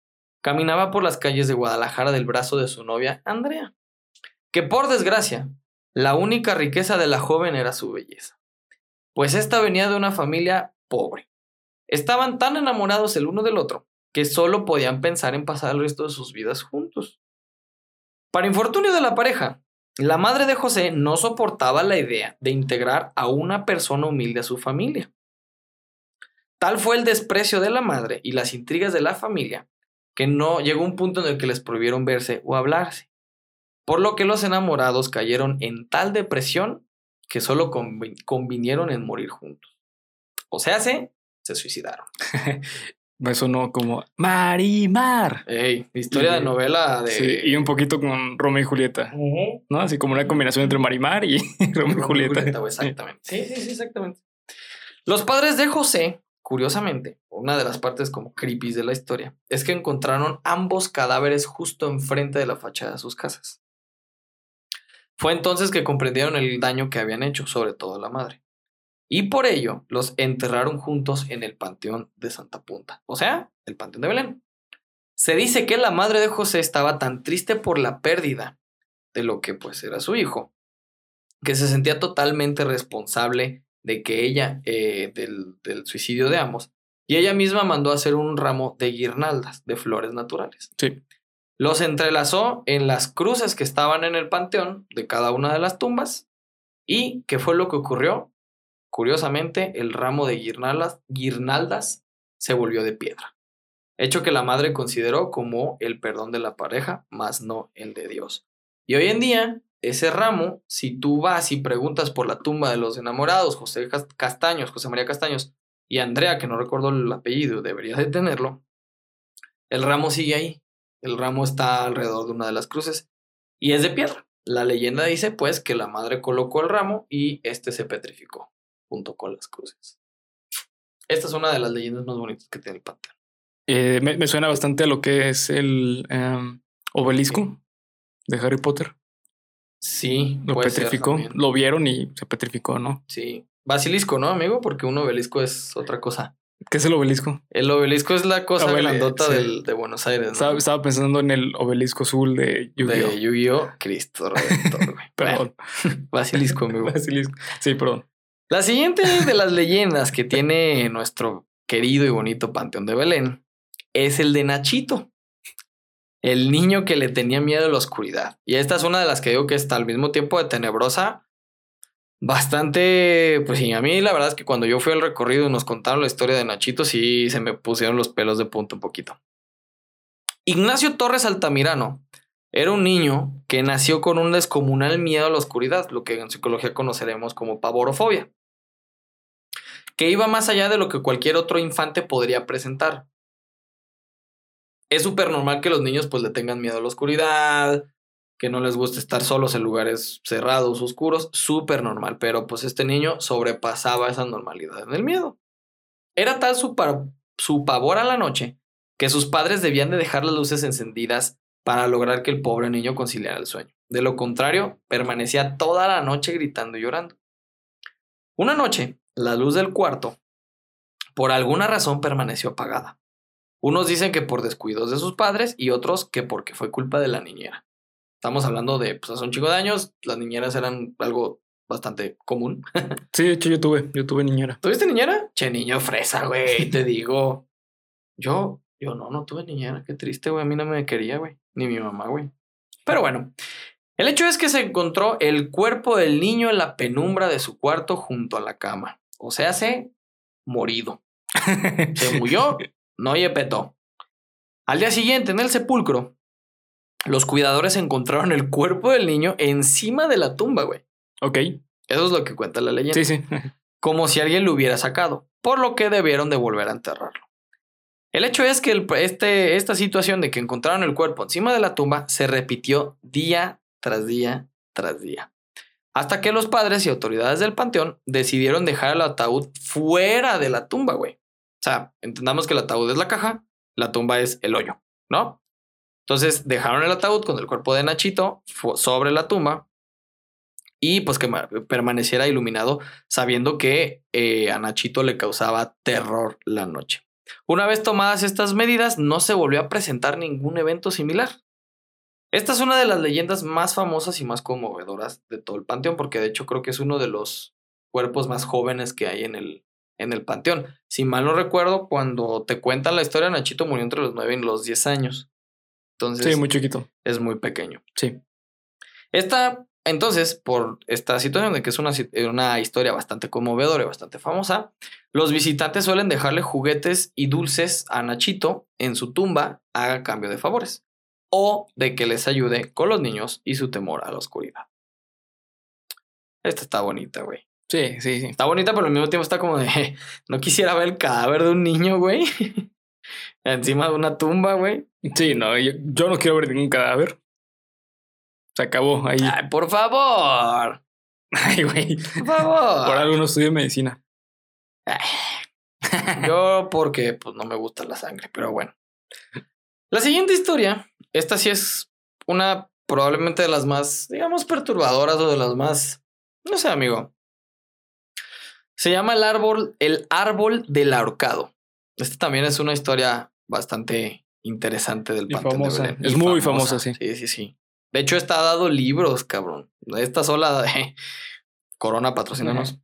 caminaba por las calles de Guadalajara del brazo de su novia Andrea, que por desgracia, la única riqueza de la joven era su belleza, pues ésta venía de una familia pobre. Estaban tan enamorados el uno del otro que solo podían pensar en pasar el resto de sus vidas juntos. Para infortunio de la pareja, la madre de José no soportaba la idea de integrar a una persona humilde a su familia. Tal fue el desprecio de la madre y las intrigas de la familia que no llegó un punto en el que les prohibieron verse o hablarse, por lo que los enamorados cayeron en tal depresión que solo convinieron en morir juntos. O sea, se, se suicidaron. Me sonó como Marimar. Ey, historia de novela de. Sí, y un poquito con Romeo y Julieta. ¿No? Así como una combinación entre Marimar y Romeo y Julieta. exactamente. Sí, sí, sí, exactamente. Los padres de José, curiosamente, una de las partes como creepy de la historia, es que encontraron ambos cadáveres justo enfrente de la fachada de sus casas. Fue entonces que comprendieron el daño que habían hecho, sobre todo la madre y por ello los enterraron juntos en el Panteón de Santa Punta, o sea, el Panteón de Belén. Se dice que la madre de José estaba tan triste por la pérdida de lo que pues era su hijo, que se sentía totalmente responsable de que ella, eh, del, del suicidio de ambos, y ella misma mandó a hacer un ramo de guirnaldas de flores naturales. Sí. Los entrelazó en las cruces que estaban en el panteón de cada una de las tumbas. ¿Y qué fue lo que ocurrió? Curiosamente, el ramo de guirnaldas, guirnaldas se volvió de piedra, hecho que la madre consideró como el perdón de la pareja, más no el de Dios. Y hoy en día, ese ramo, si tú vas y preguntas por la tumba de los enamorados, José Castaños, José María Castaños y Andrea, que no recuerdo el apellido, debería de tenerlo, el ramo sigue ahí. El ramo está alrededor de una de las cruces y es de piedra. La leyenda dice pues que la madre colocó el ramo y este se petrificó junto con las cruces. Esta es una de las leyendas más bonitas que tiene el panteón. Eh, me, suena bastante a lo que es el em, obelisco de Harry Potter. Sí, lo petrificó, lo vieron y se petrificó, ¿no? Sí. Basilisco, ¿no, amigo? Porque un obelisco es otra cosa. ¿Qué es el obelisco? El obelisco es la cosa grandota de Buenos Aires. Estaba, pensando en el obelisco azul de Yu-Gi-Oh! De Yu-Gi-Oh! Cristo Redentor, perdón. Basilisco, amigo. Basilisco. Sí, perdón. La siguiente de las leyendas que tiene nuestro querido y bonito Panteón de Belén es el de Nachito, el niño que le tenía miedo a la oscuridad. Y esta es una de las que digo que está al mismo tiempo de tenebrosa, bastante, pues sí, a mí la verdad es que cuando yo fui al recorrido y nos contaron la historia de Nachito, sí se me pusieron los pelos de punta un poquito. Ignacio Torres Altamirano era un niño que nació con un descomunal miedo a la oscuridad, lo que en psicología conoceremos como pavorofobia que iba más allá de lo que cualquier otro infante podría presentar. Es súper normal que los niños pues le tengan miedo a la oscuridad, que no les guste estar solos en lugares cerrados, oscuros, súper normal, pero pues este niño sobrepasaba esa normalidad en el miedo. Era tal su, su pavor a la noche que sus padres debían de dejar las luces encendidas para lograr que el pobre niño conciliara el sueño. De lo contrario, permanecía toda la noche gritando y llorando. Una noche, la luz del cuarto, por alguna razón permaneció apagada. Unos dicen que por descuidos de sus padres y otros que porque fue culpa de la niñera. Estamos hablando de, pues hace un chico de años, las niñeras eran algo bastante común. sí, de hecho yo tuve, yo tuve niñera. ¿Tuviste niñera? Che, niño fresa, güey, te digo. Yo, yo no, no tuve niñera, qué triste, güey, a mí no me quería, güey, ni mi mamá, güey. Pero bueno, el hecho es que se encontró el cuerpo del niño en la penumbra de su cuarto junto a la cama. O sea, se morido. se murió, no petó. Al día siguiente, en el sepulcro, los cuidadores encontraron el cuerpo del niño encima de la tumba, güey. Ok. Eso es lo que cuenta la leyenda. Sí, sí. Como si alguien lo hubiera sacado, por lo que debieron de volver a enterrarlo. El hecho es que este, esta situación de que encontraron el cuerpo encima de la tumba se repitió día tras día tras día hasta que los padres y autoridades del panteón decidieron dejar el ataúd fuera de la tumba, güey. O sea, entendamos que el ataúd es la caja, la tumba es el hoyo, ¿no? Entonces dejaron el ataúd con el cuerpo de Nachito sobre la tumba y pues que ma- permaneciera iluminado sabiendo que eh, a Nachito le causaba terror la noche. Una vez tomadas estas medidas, no se volvió a presentar ningún evento similar. Esta es una de las leyendas más famosas y más conmovedoras de todo el panteón, porque de hecho creo que es uno de los cuerpos más jóvenes que hay en el, en el panteón. Si mal no recuerdo, cuando te cuentan la historia, Nachito murió entre los 9 y los 10 años. Entonces Sí, muy chiquito. es muy pequeño. Sí. Esta, entonces, por esta situación de que es una, si- una historia bastante conmovedora y bastante famosa, los visitantes suelen dejarle juguetes y dulces a Nachito en su tumba a cambio de favores o de que les ayude con los niños y su temor a la oscuridad. Esta está bonita, güey. Sí, sí, sí. Está bonita, pero al mismo tiempo está como de no quisiera ver el cadáver de un niño, güey. Encima de una tumba, güey. Sí, no, yo, yo no quiero ver ningún cadáver. Se acabó ahí. Ay, por favor. Ay, güey. Por favor. Por algo no estudio medicina. Yo porque pues no me gusta la sangre, pero bueno. La siguiente historia, esta sí es una probablemente de las más, digamos, perturbadoras o de las más, no sé, amigo. Se llama el árbol, el árbol del ahorcado. Esta también es una historia bastante interesante del Panteón de Belén. Es Y muy famosa, sí. Sí, sí, sí. De hecho, está dado libros, cabrón. Esta sola de Corona patrocínanos.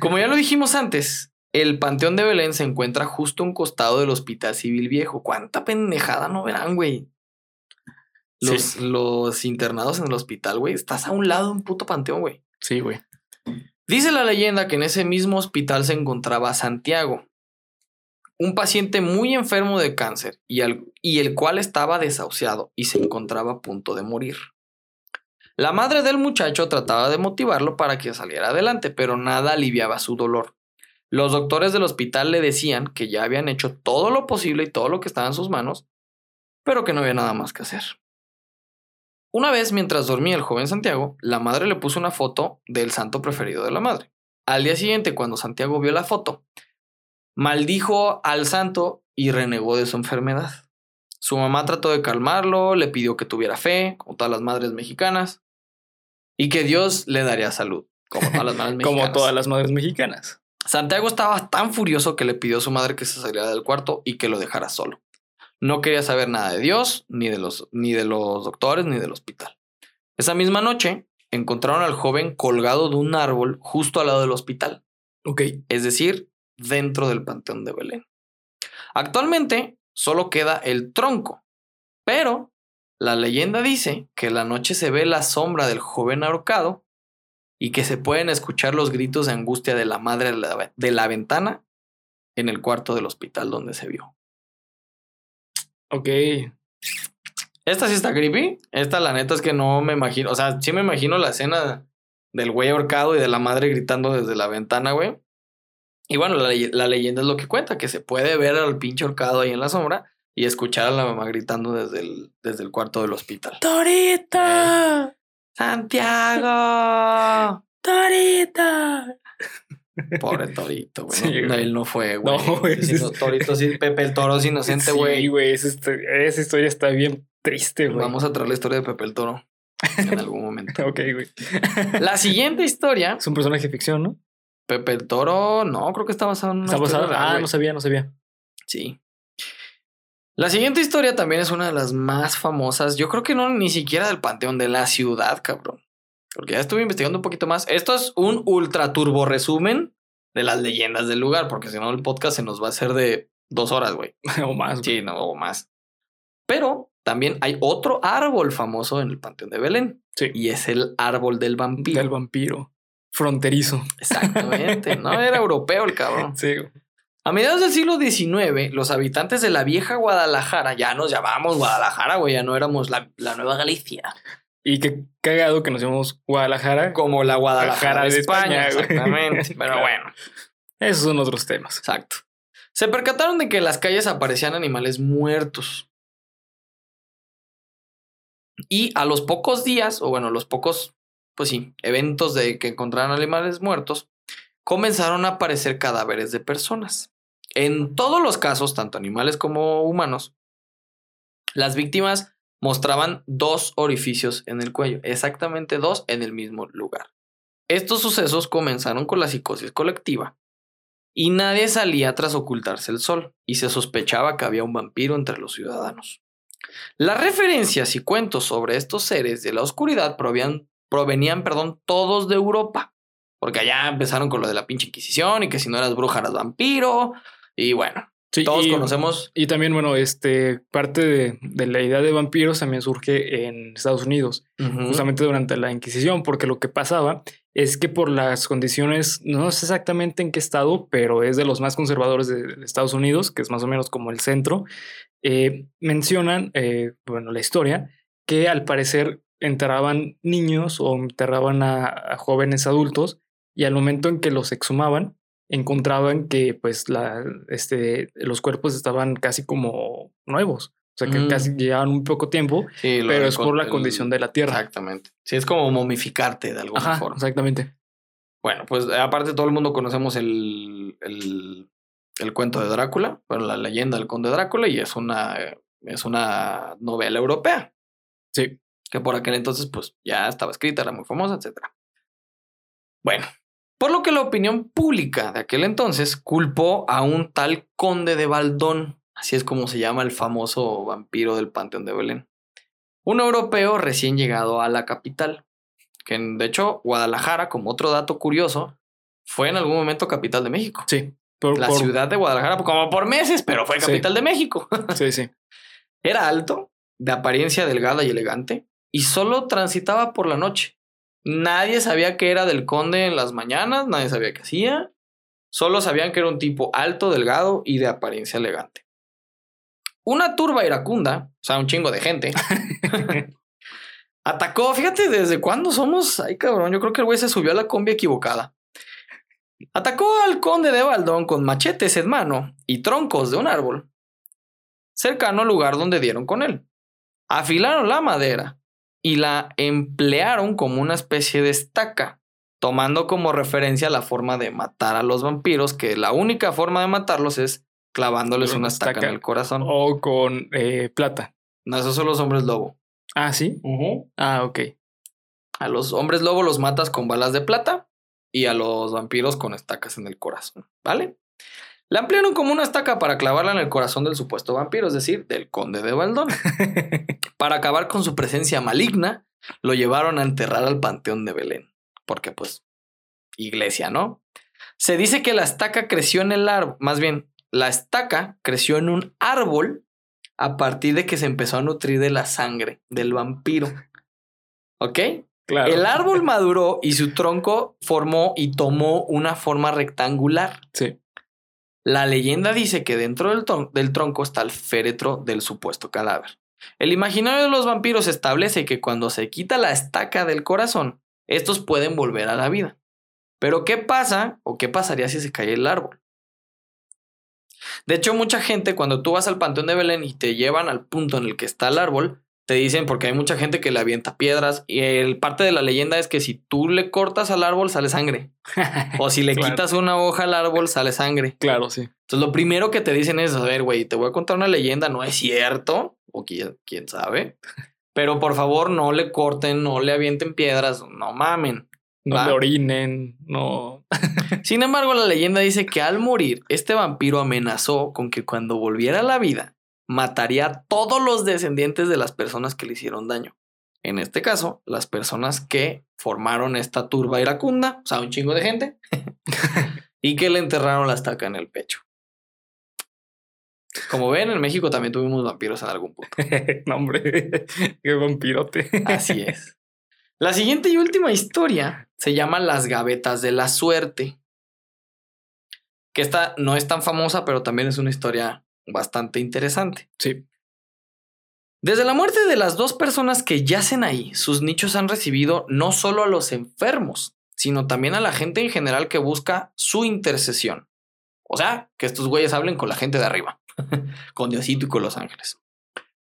Como ya lo dijimos antes, el Panteón de Belén se encuentra justo a un costado del Hospital Civil Viejo. ¿Cuánta pendejada no verán, güey? Los, Sí. los internados en el hospital, güey. Estás a un lado de un puto panteón, güey. Sí, güey. Dice la leyenda que en ese mismo hospital se encontraba Santiago, un paciente muy enfermo de cáncer y, el cual estaba desahuciado y se encontraba a punto de morir. La madre del muchacho trataba de motivarlo para que saliera adelante, pero nada aliviaba su dolor. Los doctores del hospital le decían que ya habían hecho todo lo posible y todo lo que estaba en sus manos, pero que no había nada más que hacer. Una vez, mientras dormía el joven Santiago, la madre le puso una foto del santo preferido de la madre. Al día siguiente, cuando Santiago vio la foto, maldijo al santo y renegó de su enfermedad. Su mamá trató de calmarlo, le pidió que tuviera fe, como todas las madres mexicanas, y que Dios le daría salud, como todas las madres mexicanas. Como todas las madres mexicanas. Santiago estaba tan furioso que le pidió a su madre que se saliera del cuarto y que lo dejara solo. No quería saber nada de Dios, ni de los, ni de los doctores, ni del hospital. Esa misma noche encontraron al joven colgado de un árbol justo al lado del hospital, Ok. es decir, dentro del Panteón de Belén. Actualmente solo queda el tronco, pero la leyenda dice que la noche se ve la sombra del joven ahorcado y que se pueden escuchar los gritos de angustia de la madre de la, de la ventana en el cuarto del hospital donde se vio. Ok. Esta sí está creepy. Esta, la neta, es que no me imagino. O sea, sí me imagino la escena del güey ahorcado y de la madre gritando desde la ventana, güey. Y bueno, la, ley- la leyenda es lo que cuenta, que se puede ver al pinche ahorcado ahí en la sombra y escuchar a la mamá gritando desde el, desde el cuarto del hospital. ¡Torita! ¡Santiago! ¡Torita! Pobre Torito, güey. Sí, no, güey. él no fue, güey. No, güey, Sí, sí. no, Torito sí, Pepe el Toro es inocente, Sí, güey. güey. Esa, histo- esa historia está bien triste, güey. Vamos a traer la historia de Pepe el Toro en algún momento. Ok, güey. La siguiente historia Es un personaje de ficción, ¿no? Pepe el Toro, no, creo que está basado en una Está basado. Ah, güey. no sabía, no sabía. Sí. La siguiente historia también es una de las más famosas. Yo creo que no ni siquiera del panteón de la ciudad, cabrón. Porque ya estuve investigando un poquito más. Esto es un ultra turbo resumen de las leyendas del lugar, porque si no el podcast se nos va a hacer de dos horas, güey. o más. Sí, no, o más. Pero también hay otro árbol famoso en el panteón de Belén. Sí. Y es el árbol del vampiro. Del vampiro. Fronterizo. Exactamente. No era europeo el cabrón. Sí. A mediados del siglo XIX, los habitantes de la vieja Guadalajara, ya nos llamábamos Guadalajara, güey, ya no éramos la, la Nueva Galicia. Y qué cagado que nos llamamos Guadalajara. Como la Guadalajara de, de España, exactamente. Pero bueno, Esos son otros temas. exacto. Se percataron de que en las calles aparecían animales muertos. Y a los pocos días, o bueno, los pocos, pues sí, eventos de que encontraron animales muertos, comenzaron a aparecer cadáveres de personas. En todos los casos, tanto animales como humanos, Las víctimas mostraban dos orificios en el cuello, exactamente dos en el mismo lugar. Estos sucesos comenzaron con la psicosis colectiva y nadie salía tras ocultarse el sol y se sospechaba que había un vampiro entre los ciudadanos. Las referencias y cuentos sobre estos seres de la oscuridad provenían, perdón, todos de Europa, porque allá empezaron con lo de la pinche Inquisición y que si no eras bruja eras vampiro y bueno, Sí, todos y- conocemos. Y también, bueno, este, parte de, de la idea de vampiros también surge en Estados Unidos, justamente durante la Inquisición, porque lo que pasaba es que por las condiciones, no sé exactamente en qué estado, pero es de los más conservadores de, de Estados Unidos, que es más o menos como el centro, eh, mencionan, eh, bueno, la historia, que al parecer enterraban niños o enterraban a, a jóvenes adultos y al momento en que los exhumaban, encontraban que pues la, este, los cuerpos estaban casi como nuevos, o sea que Mm. casi llevaban un poco tiempo, Sí, pero es por la el- condición de la tierra. Exactamente. Sí, es como momificarte de alguna Ajá, forma. exactamente. Bueno, pues aparte todo el mundo conocemos el, el, el cuento de Drácula, bueno, la leyenda del conde Drácula, y es una, es una novela europea, Sí. que por aquel entonces pues ya estaba escrita, era muy famosa, etc. Bueno, por lo que la opinión pública de aquel entonces culpó a un tal conde de Baldón, así es como se llama el famoso vampiro del Panteón de Belén, un europeo recién llegado a la capital, que de hecho Guadalajara, como otro dato curioso, fue en algún momento capital de México. Sí. Por, La por- ciudad de Guadalajara, como por meses, pero fue Sí. capital de México. Sí, sí. Era alto, de apariencia delgada y elegante, y solo transitaba por la noche. Nadie sabía que era del conde en las mañanas, nadie sabía qué hacía. Solo sabían que era un tipo alto, delgado y de apariencia elegante. Una turba iracunda, o sea, un chingo de gente, atacó. Fíjate, ¿desde cuándo somos? Ay, cabrón, yo creo que el güey se subió a la combi equivocada. Atacó al conde de Baldón con machetes en mano y troncos de un árbol cercano al lugar donde dieron con él. Afilaron la madera y la emplearon como una especie de estaca, tomando como referencia la forma de matar a los vampiros, que la única forma de matarlos es clavándoles una una estaca, estaca. en el corazón. O con eh, plata. No, esos son los hombres lobo. Ah, sí. Ah, ok. A los hombres lobo los matas con balas de plata y a los vampiros con estacas en el corazón, ¿vale? La ampliaron como una estaca para clavarla en el corazón del supuesto vampiro, es decir, del conde de Baldón. Para acabar con su presencia maligna, lo llevaron a enterrar al Panteón de Belén, porque pues, iglesia, ¿no? Se dice que la estaca creció en el árbol, más bien, la estaca creció en un árbol a partir de que se empezó a nutrir de la sangre del vampiro. ¿Ok? claro. El árbol maduró y su tronco formó y tomó una forma rectangular. Sí. La leyenda dice que dentro del, tron- del tronco está el féretro del supuesto cadáver. El imaginario de los vampiros establece que cuando se quita la estaca del corazón, estos pueden volver a la vida. Pero ¿qué pasa o qué pasaría si se cae el árbol? De hecho, mucha gente cuando tú vas al Panteón de Belén y te llevan al punto en el que está el árbol, te dicen porque hay mucha gente que le avienta piedras y el parte de la leyenda es que si tú le cortas al árbol sale sangre o si le Claro. quitas una hoja al árbol sale sangre. Claro, sí. Entonces, lo primero que te dicen es, a ver, güey, te voy a contar una leyenda, no es cierto, o quién, quién sabe, pero por favor no le corten, no le avienten piedras, no mamen. No Va. le orinen, no. Sin embargo, la leyenda dice que al morir, este vampiro amenazó con que cuando volviera a la vida, mataría a todos los descendientes de las personas que le hicieron daño. En este caso, las personas que formaron esta turba iracunda, o sea, un chingo de gente, y que le enterraron la estaca en el pecho. Como ven, en México también tuvimos vampiros en algún punto. no, hombre. Qué vampirote. Así es. La siguiente y última historia se llama Las gavetas de la suerte. Que esta no es tan famosa, pero también es una historia bastante interesante. Sí. Desde la muerte de las dos personas que yacen ahí, sus nichos han recibido no solo a los enfermos, sino también a la gente en general que busca su intercesión. O sea, que estos güeyes hablen con la gente de arriba, con Diosito y con los ángeles.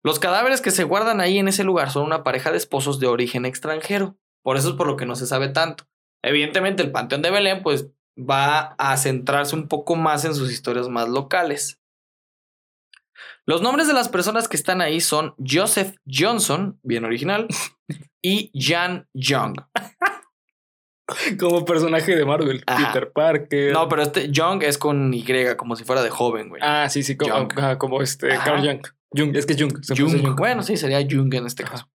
Los cadáveres que se guardan ahí en ese lugar son una pareja de esposos de origen extranjero. Por eso es por lo que no se sabe tanto. Evidentemente, el Panteón de Belén, pues, va a centrarse un poco más en sus historias más locales. Los nombres de las personas que están ahí son Joseph Johnson, bien original, y Jan Young. Como personaje de Marvel. Ajá. Peter Parker. No, pero este Young es con Y, como si fuera de joven, güey. Ah, sí, sí, como, este Ajá. Carl Jung. Jung, es que es Jung. Jung. Bueno, sí, sería Jung en este Ajá. caso.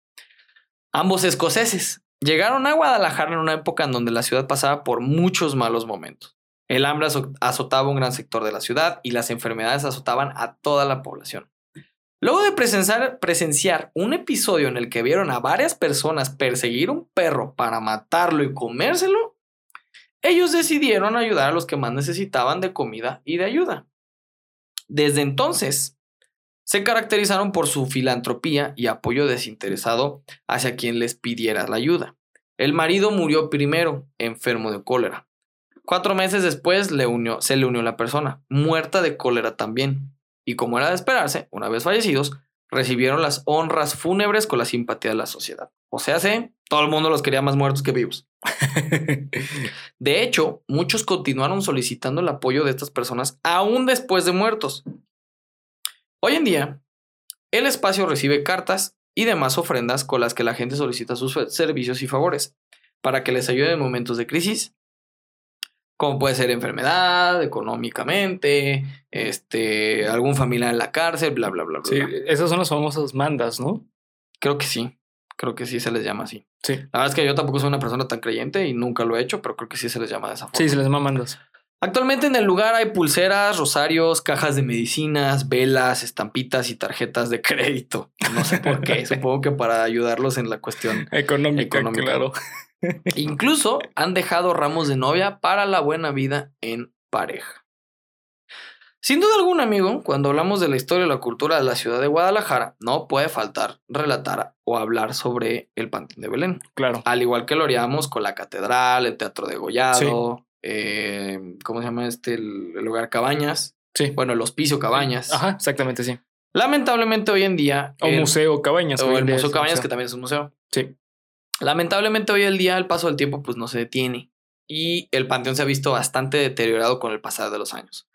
Ambos escoceses. Llegaron a Guadalajara en una época en donde la ciudad pasaba por muchos malos momentos. El hambre azo- azotaba un gran sector de la ciudad y las enfermedades azotaban a toda la población. Luego de presenciar, presenciar un episodio en el que vieron a varias personas perseguir un perro para matarlo y comérselo, ellos decidieron ayudar a los que más necesitaban de comida y de ayuda. Desde entonces, se caracterizaron por su filantropía y apoyo desinteresado hacia quien les pidiera la ayuda. El marido murió primero, enfermo de cólera. Cuatro meses después le unió- se le unió la persona, muerta de cólera también. Y como era de esperarse, una vez fallecidos, recibieron las honras fúnebres con la simpatía de la sociedad. O sea, sí, todo el mundo los quería más muertos que vivos. De hecho, muchos continuaron solicitando el apoyo de estas personas aún después de muertos. Hoy en día, el espacio recibe cartas y demás ofrendas con las que la gente solicita sus servicios y favores para que les ayude en momentos de crisis, como puede ser enfermedad, económicamente, este, algún familiar en la cárcel, bla, bla, bla, bla. Sí, esas son las famosas mandas, ¿no? Creo que sí, creo que sí se les llama así. Sí. La verdad es que yo tampoco soy una persona tan creyente y nunca lo he hecho, pero creo que sí se les llama de esa forma. Sí, se les llama mandas. Actualmente en el lugar hay pulseras, rosarios, cajas de medicinas, velas, estampitas y tarjetas de crédito. No sé por qué, supongo que para ayudarlos en la cuestión. Económica, Económica. claro. Incluso han dejado ramos de novia para la buena vida en pareja. Sin duda alguna, amigo, cuando hablamos de la historia y la cultura de la ciudad de Guadalajara, no puede faltar relatar o hablar sobre el Panteón de Belén. Claro. Al igual que lo haríamos con la catedral, el teatro de Gollado, eh, ¿cómo se llama este? El, el lugar Cabañas. Sí. Bueno, el hospicio Cabañas. Ajá, exactamente, sí. Lamentablemente hoy en día. O el- Museo Cabañas. o el Museo Cabañas, que también es un museo. Sí. Lamentablemente hoy el día, el paso del tiempo, pues no se detiene. Y el panteón se ha visto bastante deteriorado con el pasar de los años.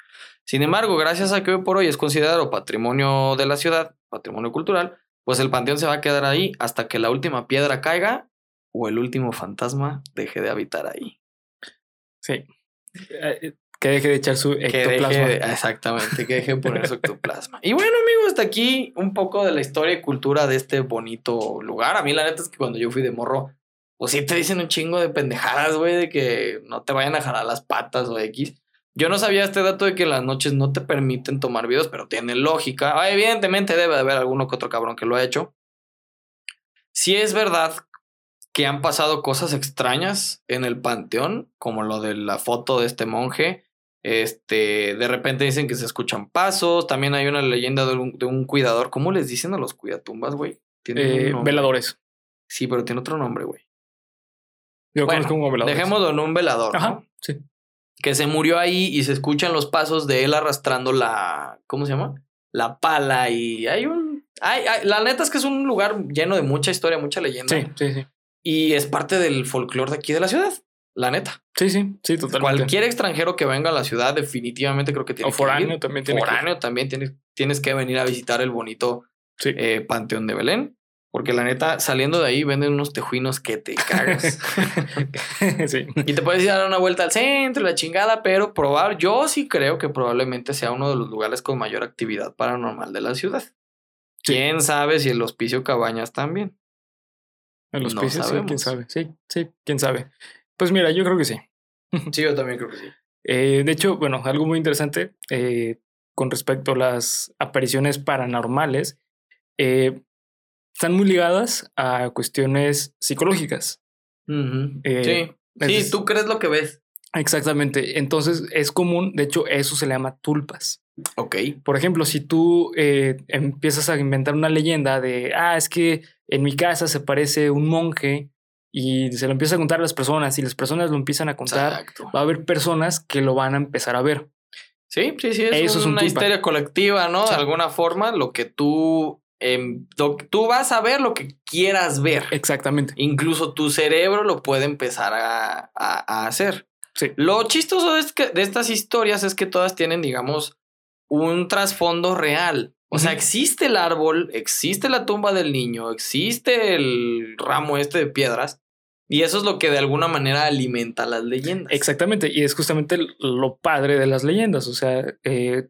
Sin embargo, gracias a que hoy por hoy es considerado patrimonio de la ciudad, patrimonio cultural, pues el panteón se va a quedar ahí hasta que la última piedra caiga o el último fantasma deje de habitar ahí. Sí. Que deje de echar su Que ectoplasma. deje exactamente, que deje de poner su ectoplasma. Y bueno, amigos, hasta aquí un poco de la historia y cultura de este bonito lugar. A mí la neta es que cuando yo fui de morro, pues sí te dicen un chingo de pendejadas, güey, de que no te vayan a jalar las patas o X. Yo no sabía este dato de que las noches no te permiten tomar videos, pero tiene lógica. Ah, evidentemente debe de haber alguno que otro cabrón que lo ha hecho. Si es verdad que han pasado cosas extrañas en el panteón, como lo de la foto de este monje. Este, de repente dicen que se escuchan pasos. También hay una leyenda de un, de un cuidador. ¿Cómo les dicen a los cuidatumbas, güey? Eh, veladores. Sí, pero tiene otro nombre, güey. Yo Bueno, conozco como veladores. Dejémoslo en un velador, Ajá, ¿no? sí. Que se murió ahí y se escuchan los pasos de él arrastrando la. ¿Cómo se llama? La pala. Y hay un. Hay, hay- la neta es que es un lugar lleno de mucha historia, mucha leyenda. Sí, sí, sí. Y es parte del folclore de aquí de la ciudad. La neta. Sí, sí, sí, totalmente. Cualquier extranjero que venga a la ciudad, definitivamente creo que tiene O foráneo que ir. también tiene que. Foráneo también tienes, tienes que venir a visitar el bonito Sí. eh, Panteón de Belén. Porque la neta, saliendo de ahí, venden unos tejuinos que te cagas. sí. y te puedes ir a dar una vuelta al centro, la chingada, pero probar, yo sí creo que probablemente sea uno de los lugares con mayor actividad paranormal de la ciudad. Sí. Quién sabe si el hospicio Cabañas también. En los No sí, quién sabe. Sí, sí, quién sabe. Pues mira, yo creo que sí. Sí, yo también creo que sí. Eh, de hecho, bueno, algo muy interesante eh, con respecto a las apariciones paranormales, eh, están muy ligadas a cuestiones psicológicas. Sí. Sí, es- tú crees lo que ves. Exactamente. Entonces es común, de hecho, eso se le llama tulpas. Ok. Por ejemplo, si tú empiezas a inventar una leyenda de, ah, es que en mi casa se parece un monje y se lo empieza a contar a las personas y las personas lo empiezan a contar, Exacto. va a haber personas que lo van a empezar a ver. Sí, sí, sí. Es, Eso es un una tulpa. histeria colectiva, ¿no? Sí. De alguna forma, lo que tú. em, lo tú vas a ver lo que quieras ver. Exactamente. Incluso tu cerebro lo puede empezar a, a- a hacer. Sí. Lo chistoso es que de estas historias es que todas tienen, digamos, un trasfondo real. O sea, existe el árbol, existe la tumba del niño, existe el ramo este de piedras. Y eso es lo que de alguna manera alimenta las leyendas. Exactamente, y es justamente lo padre de las leyendas, o sea, eh,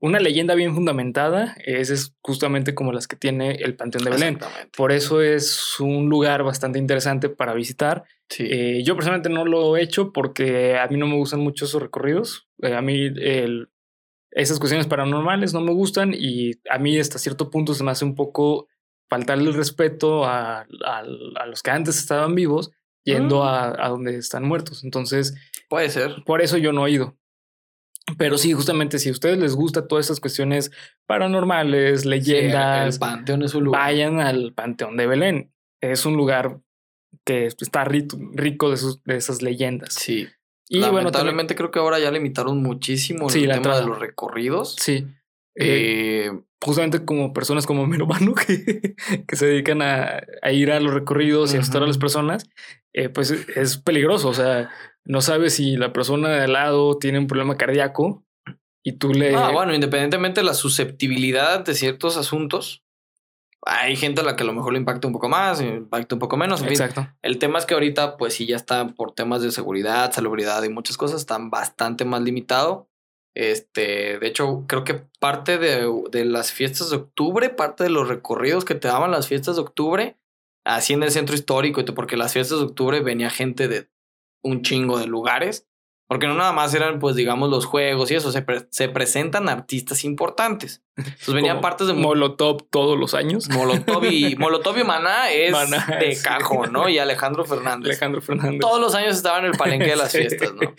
una leyenda bien fundamentada es, es justamente como las que tiene el Panteón de Belén. Por eso es un lugar bastante interesante para visitar. Sí. Eh, yo personalmente no lo he hecho porque a mí no me gustan mucho esos recorridos. Eh, a mí el- esas cuestiones paranormales no me gustan y a mí hasta cierto punto se me hace un poco faltarle el respeto a, a- a los que antes estaban vivos yendo Mm. a, a donde están muertos. Entonces, Puede ser. por eso yo no he ido. Pero sí, justamente si a ustedes les gusta todas esas cuestiones paranormales, Sí, leyendas, el panteón es un lugar. vayan al Panteón de Belén. Es un lugar que está rico, de, sus, de esas leyendas. Sí. Y bueno, también- Lamentablemente creo que ahora ya limitaron muchísimo Sí, el la tema de los recorridos. sí. eh, Eh, justamente como personas como mi hermano que, que se dedican a, a ir a los recorridos y a asustar a las personas, eh, pues es peligroso. O sea, no sabes si la persona de al lado tiene un problema cardíaco y tú le... ah, bueno, independientemente de la susceptibilidad de ciertos asuntos, hay gente a la que a lo mejor le impacta un poco más, impacta un poco menos. En fin, Exacto. el tema es que ahorita, pues sí, ya está por temas de seguridad, salubridad y muchas cosas, están bastante más limitado. Este, de hecho, creo que parte de, de las fiestas de octubre, parte de los recorridos que te daban las fiestas de octubre, así en el centro histórico, porque las fiestas de octubre venía gente de un chingo de lugares, porque no nada más eran, pues, digamos, los juegos y eso, se, pre- se presentan artistas importantes. Entonces venían Como partes de Molotov todos los años. Molotov y, Molotov y Maná es Maná, de sí. cajón, ¿no? Y Alejandro Fernández. Alejandro Fernández. Todos los años estaba en el palenque de las Sí. fiestas, ¿no?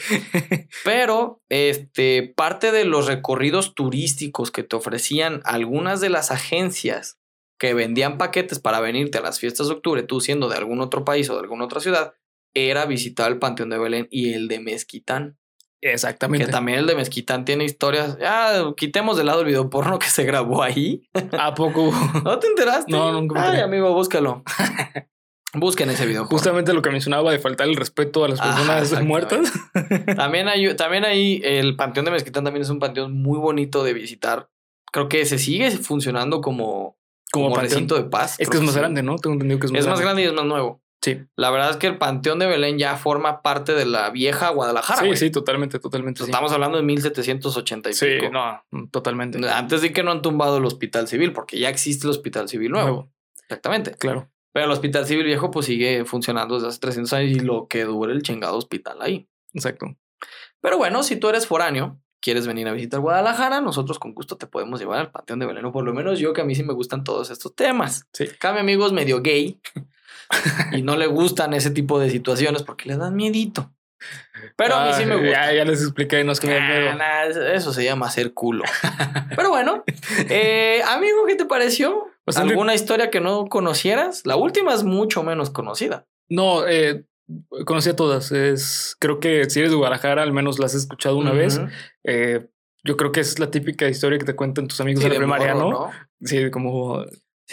Pero, este, parte de los recorridos turísticos que te ofrecían algunas de las agencias que vendían paquetes para venirte a las fiestas de octubre, tú siendo de algún otro país o de alguna otra ciudad, era visitar el Panteón de Belén y el de Mezquitán. Exactamente. Que también el de Mezquitán tiene historias. Ya, quitemos de lado el video porno que se grabó ahí. ¿A poco? ¿No te enteraste? No, nunca me Ay, amigo, búscalo. Busquen ese video. porno. Justamente lo que mencionaba de faltar el respeto a las personas muertas. También hay, también ahí el Panteón de Mezquitán también es un panteón muy bonito de visitar. Creo que se sigue funcionando como, Como como, recinto de paz. Es que es más grande, ¿no? Tengo entendido que es más Es más grande y es más nuevo. Sí, La verdad es que el Panteón de Belén ya forma parte de la vieja Guadalajara. sí, sí, totalmente, totalmente. sí. Estamos hablando de 1780 y Sí, pico. no, totalmente. Antes de que no han tumbado el Hospital Civil, porque ya existe el Hospital Civil nuevo. Nuevo, Exactamente. claro. Pero el Hospital Civil viejo pues sigue funcionando desde hace 300 años y lo que dure el chingado hospital ahí. Exacto. Pero bueno, si tú eres foráneo, quieres venir a visitar Guadalajara, nosotros con gusto te podemos llevar al Panteón de Belén, o por lo menos yo que a mí sí me gustan todos estos temas. Sí. Acá mi amigo es medio gay y no le gustan ese tipo de situaciones porque le dan miedito. Pero a mí sí me Ah, gusta. Ya, ya les expliqué, no es que me da miedo. Ah, nah, eso- se llama hacer culo. Pero bueno, eh, amigo, ¿qué te pareció? Bastante- ¿Alguna historia que no conocieras? La última es mucho menos conocida. No, eh, conocí a todas. Es, creo que si eres de Guadalajara, al menos las has escuchado una vez. Eh, yo creo que es la típica historia que te cuentan tus amigos Sí, de la primaria, morro, ¿no? Sí, como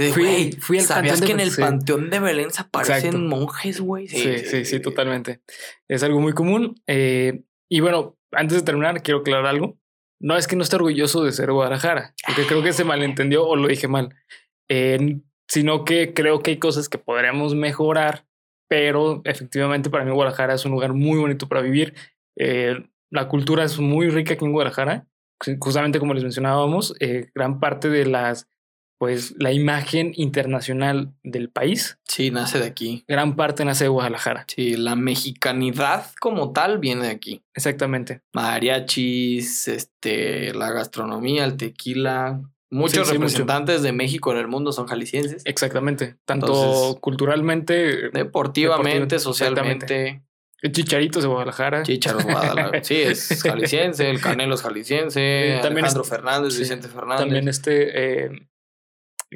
de, Fui- fui al ¿Sabías Panteón de que en el? Sí. Panteón de Belén se aparecen Exacto. monjes, güey? Sí, sí, sí, totalmente. Es algo muy común. Eh, y bueno, antes de terminar, quiero aclarar algo. No es que no esté orgulloso de ser Guadalajara, porque creo que se malentendió o lo dije mal, Eh, sino que creo que hay cosas que podríamos mejorar, pero efectivamente para mí Guadalajara es un lugar muy bonito para vivir. Eh, la cultura es muy rica aquí en Guadalajara, justamente como les mencionábamos, eh, gran parte de las, pues la imagen internacional del país, Sí, nace de aquí. gran parte nace de Guadalajara. Sí, la mexicanidad como tal viene de aquí. Exactamente. Mariachis, este, la gastronomía, el tequila. Muchos Sí, sí, mucho. representantes de México en el mundo son jaliscienses. Exactamente. Tanto Entonces- culturalmente, Deportivamente, socialmente. Chicharitos de Guadalajara. Chícharos Guadalajara. Sí, es jalisciense, el Canelo es jalisciense, Eh, también Alejandro Fernández, sí, Vicente Fernández. También este. eh,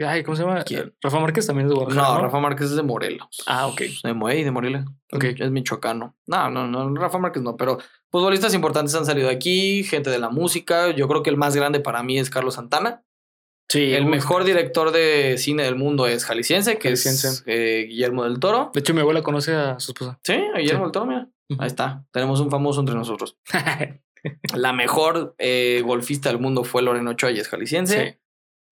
ay, ¿cómo se llama? ¿Quién? Rafa Márquez también es de Guadalajara. no, Rafa Márquez es de Morelos. Ah, ok. De Moey, de Morelia. Ok. Es michoacano. No, no, no, Rafa Márquez no, pero futbolistas importantes han salido de aquí, gente de la música. Yo creo que el más grande para mí es Carlos Santana. Sí, El uf. mejor director de cine del mundo es jalisciense, que Jalisciense. es eh, Guillermo del Toro. De hecho, mi abuela conoce a su esposa. Sí, a Guillermo Sí. del Toro, mira. Ahí está. Tenemos un famoso entre nosotros. La mejor eh, golfista del mundo fue Lorena Ochoa y es jalisciense. Sí.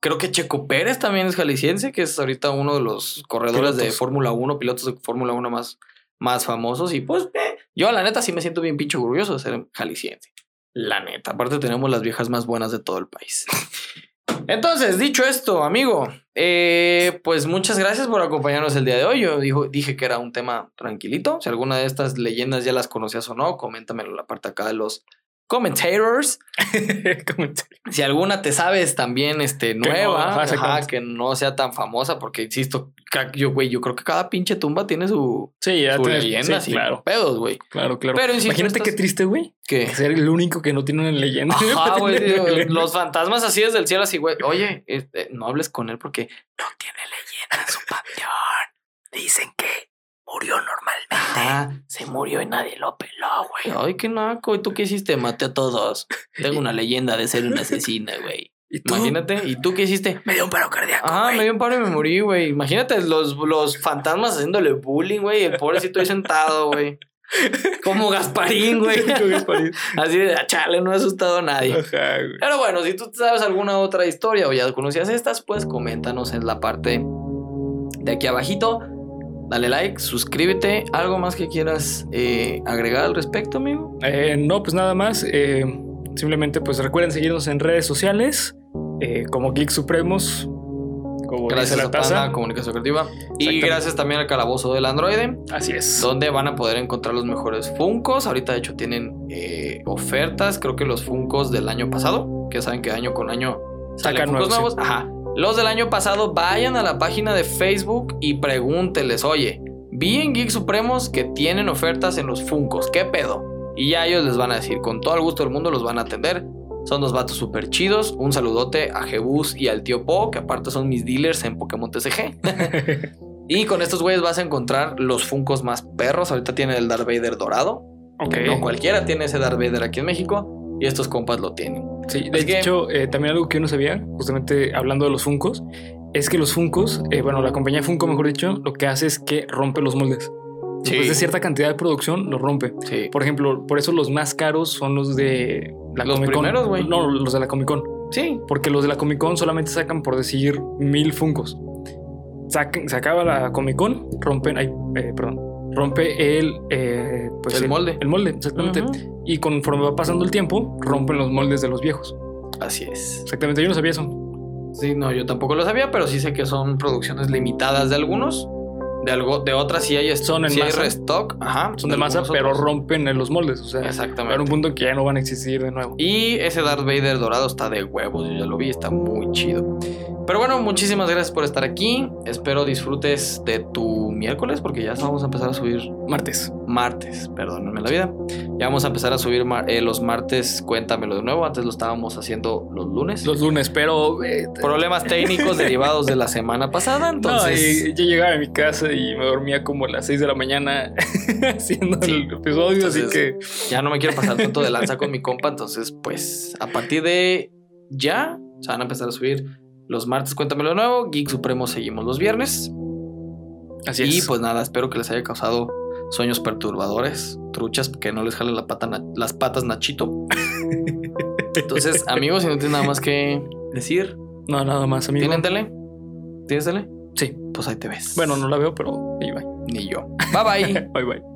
Creo que Checo Pérez también es jalisciense, que es ahorita uno de los corredores de. Fórmula 1, pilotos de Fórmula 1 más, más famosos. Y pues, eh, yo la neta sí me siento bien pinche orgulloso de ser jalisciense. La neta. Aparte tenemos las viejas más buenas de todo el país. Entonces, dicho esto, amigo, eh, pues muchas gracias por acompañarnos el día de hoy. Yo dijo, dije que era un tema tranquilito. Si alguna de estas leyendas ya las conocías o no, coméntamelo en la parte acá de los commentators. Si alguna te sabes también este, no, nueva, ajá, ajá, exactamente. que no sea tan famosa, porque insisto, yo, güey, yo creo que cada pinche tumba tiene su, Sí, ya su tienes- leyenda, sí, claro, pedos, güey. claro, claro. Pero insisto, Imagínate qué triste, güey. Que, Ser el único que no tiene una leyenda. ajá, güey, Tiene digo, una leyenda. los fantasmas así desde el cielo, así, güey, oye, este, no hables con él porque no tiene leyenda en su panteón. Dicen que murió normalmente. Ajá, se murió y nadie lo peló, güey. Ay, qué naco. ¿Y tú qué hiciste? Maté a todos. Tengo una leyenda de ser una asesina, güey. Imagínate. ¿Y tú qué hiciste? Me dio un paro cardíaco. Ah, me dio un paro y me morí, güey. Imagínate los, los fantasmas haciéndole bullying, güey. El pobrecito ahí sentado, güey. Como Gasparín, güey. Gasparín. Así de, "Ah, chale, no he asustado a nadie. Ajá, güey. Pero bueno, si tú sabes alguna otra historia o ya conocías estas, pues coméntanos en la parte de aquí abajito. Dale like, suscríbete. ¿Algo más que quieras eh, agregar al respecto, amigo? Eh, no, pues nada más. eh, simplemente, pues recuerden seguirnos en redes sociales eh, como Geek Supremos. Como Gracias dice a la taza. Panda Comunicación Creativa. Y gracias también al Calabozo del Androide. Así es. donde van a poder encontrar los mejores Funcos. Ahorita, de hecho, tienen ofertas. Creo que los Funcos del año pasado, que saben que año con año Sacan nuevos, nuevos. Ajá. Los del año pasado, vayan a la página de Facebook y pregúntenles, oye, vi en Geek Supremos que tienen ofertas en los Funcos. ¿Qué pedo? Y ya ellos les van a decir, con todo el gusto del mundo los van a atender. Son dos vatos súper chidos. Un saludote a Jebus y al tío Po, que aparte son mis dealers en Pokémon TCG. Y con estos güeyes vas a encontrar los Funcos más perros. Ahorita tiene el Darth Vader dorado. ok. No cualquiera tiene ese Darth Vader aquí en México. Y estos compas lo tienen. Sí, de que- hecho, eh, también algo que yo no sabía, justamente hablando de los Funcos, es que los Funcos, eh, bueno, la compañía Funko, mejor dicho, lo que hace es que rompe los moldes. Después de cierta cantidad de producción, los rompe. Sí. Por ejemplo, por eso los más caros son los de la Los Comic Con. primeros. No, los de la Comic Con. Sí. Porque los de la Comic Con solamente sacan, por decir, mil Funcos. Sacan, se acaba la Comic Con, rompen, ay, eh, perdón, rompe el, eh, pues El molde. El molde, exactamente. Y conforme va pasando el tiempo, rompen los moldes de los viejos. Así es. Exactamente, yo no sabía eso. Sí, no, yo tampoco lo sabía, pero sí sé que son producciones limitadas de algunos. De algo, de otras sí hay, Son en sí hay masa. restock. Ajá. Son de masa, pero rompen en los moldes. O sea, Exactamente. a un punto que ya no van a existir de nuevo. Y ese Darth Vader dorado está de huevos, yo ya lo vi, está muy chido. Pero bueno, muchísimas gracias por estar aquí. Espero disfrutes de tu miércoles, porque ya vamos a empezar a subir Martes. martes, perdónenme la vida. Ya vamos a empezar a subir mar- eh, los martes, cuéntamelo de nuevo. Antes lo estábamos haciendo los lunes. Los lunes, pero. eh, Problemas técnicos derivados de la semana pasada, no, entonces. y yo llegaba a mi casa y me dormía como a las 6 de la mañana haciendo Sí. el episodio, así Entonces, que. Ya no me quiero pasar tanto de lanza con mi compa, entonces pues a partir de ya se van a empezar a subir los martes, cuéntamelo de nuevo, Geek Supremo seguimos los viernes Así y es. pues nada, espero que les haya causado sueños perturbadores, truchas, que no les jalen la pata las patas Nachito. Entonces amigos, si no tienen nada más que decir, No, nada más, amigo. ¿tienen tele? ¿Tienes tele? Sí. Pues ahí te ves. Bueno, no la veo, pero ahí va. ni yo. Bye bye. Bye bye.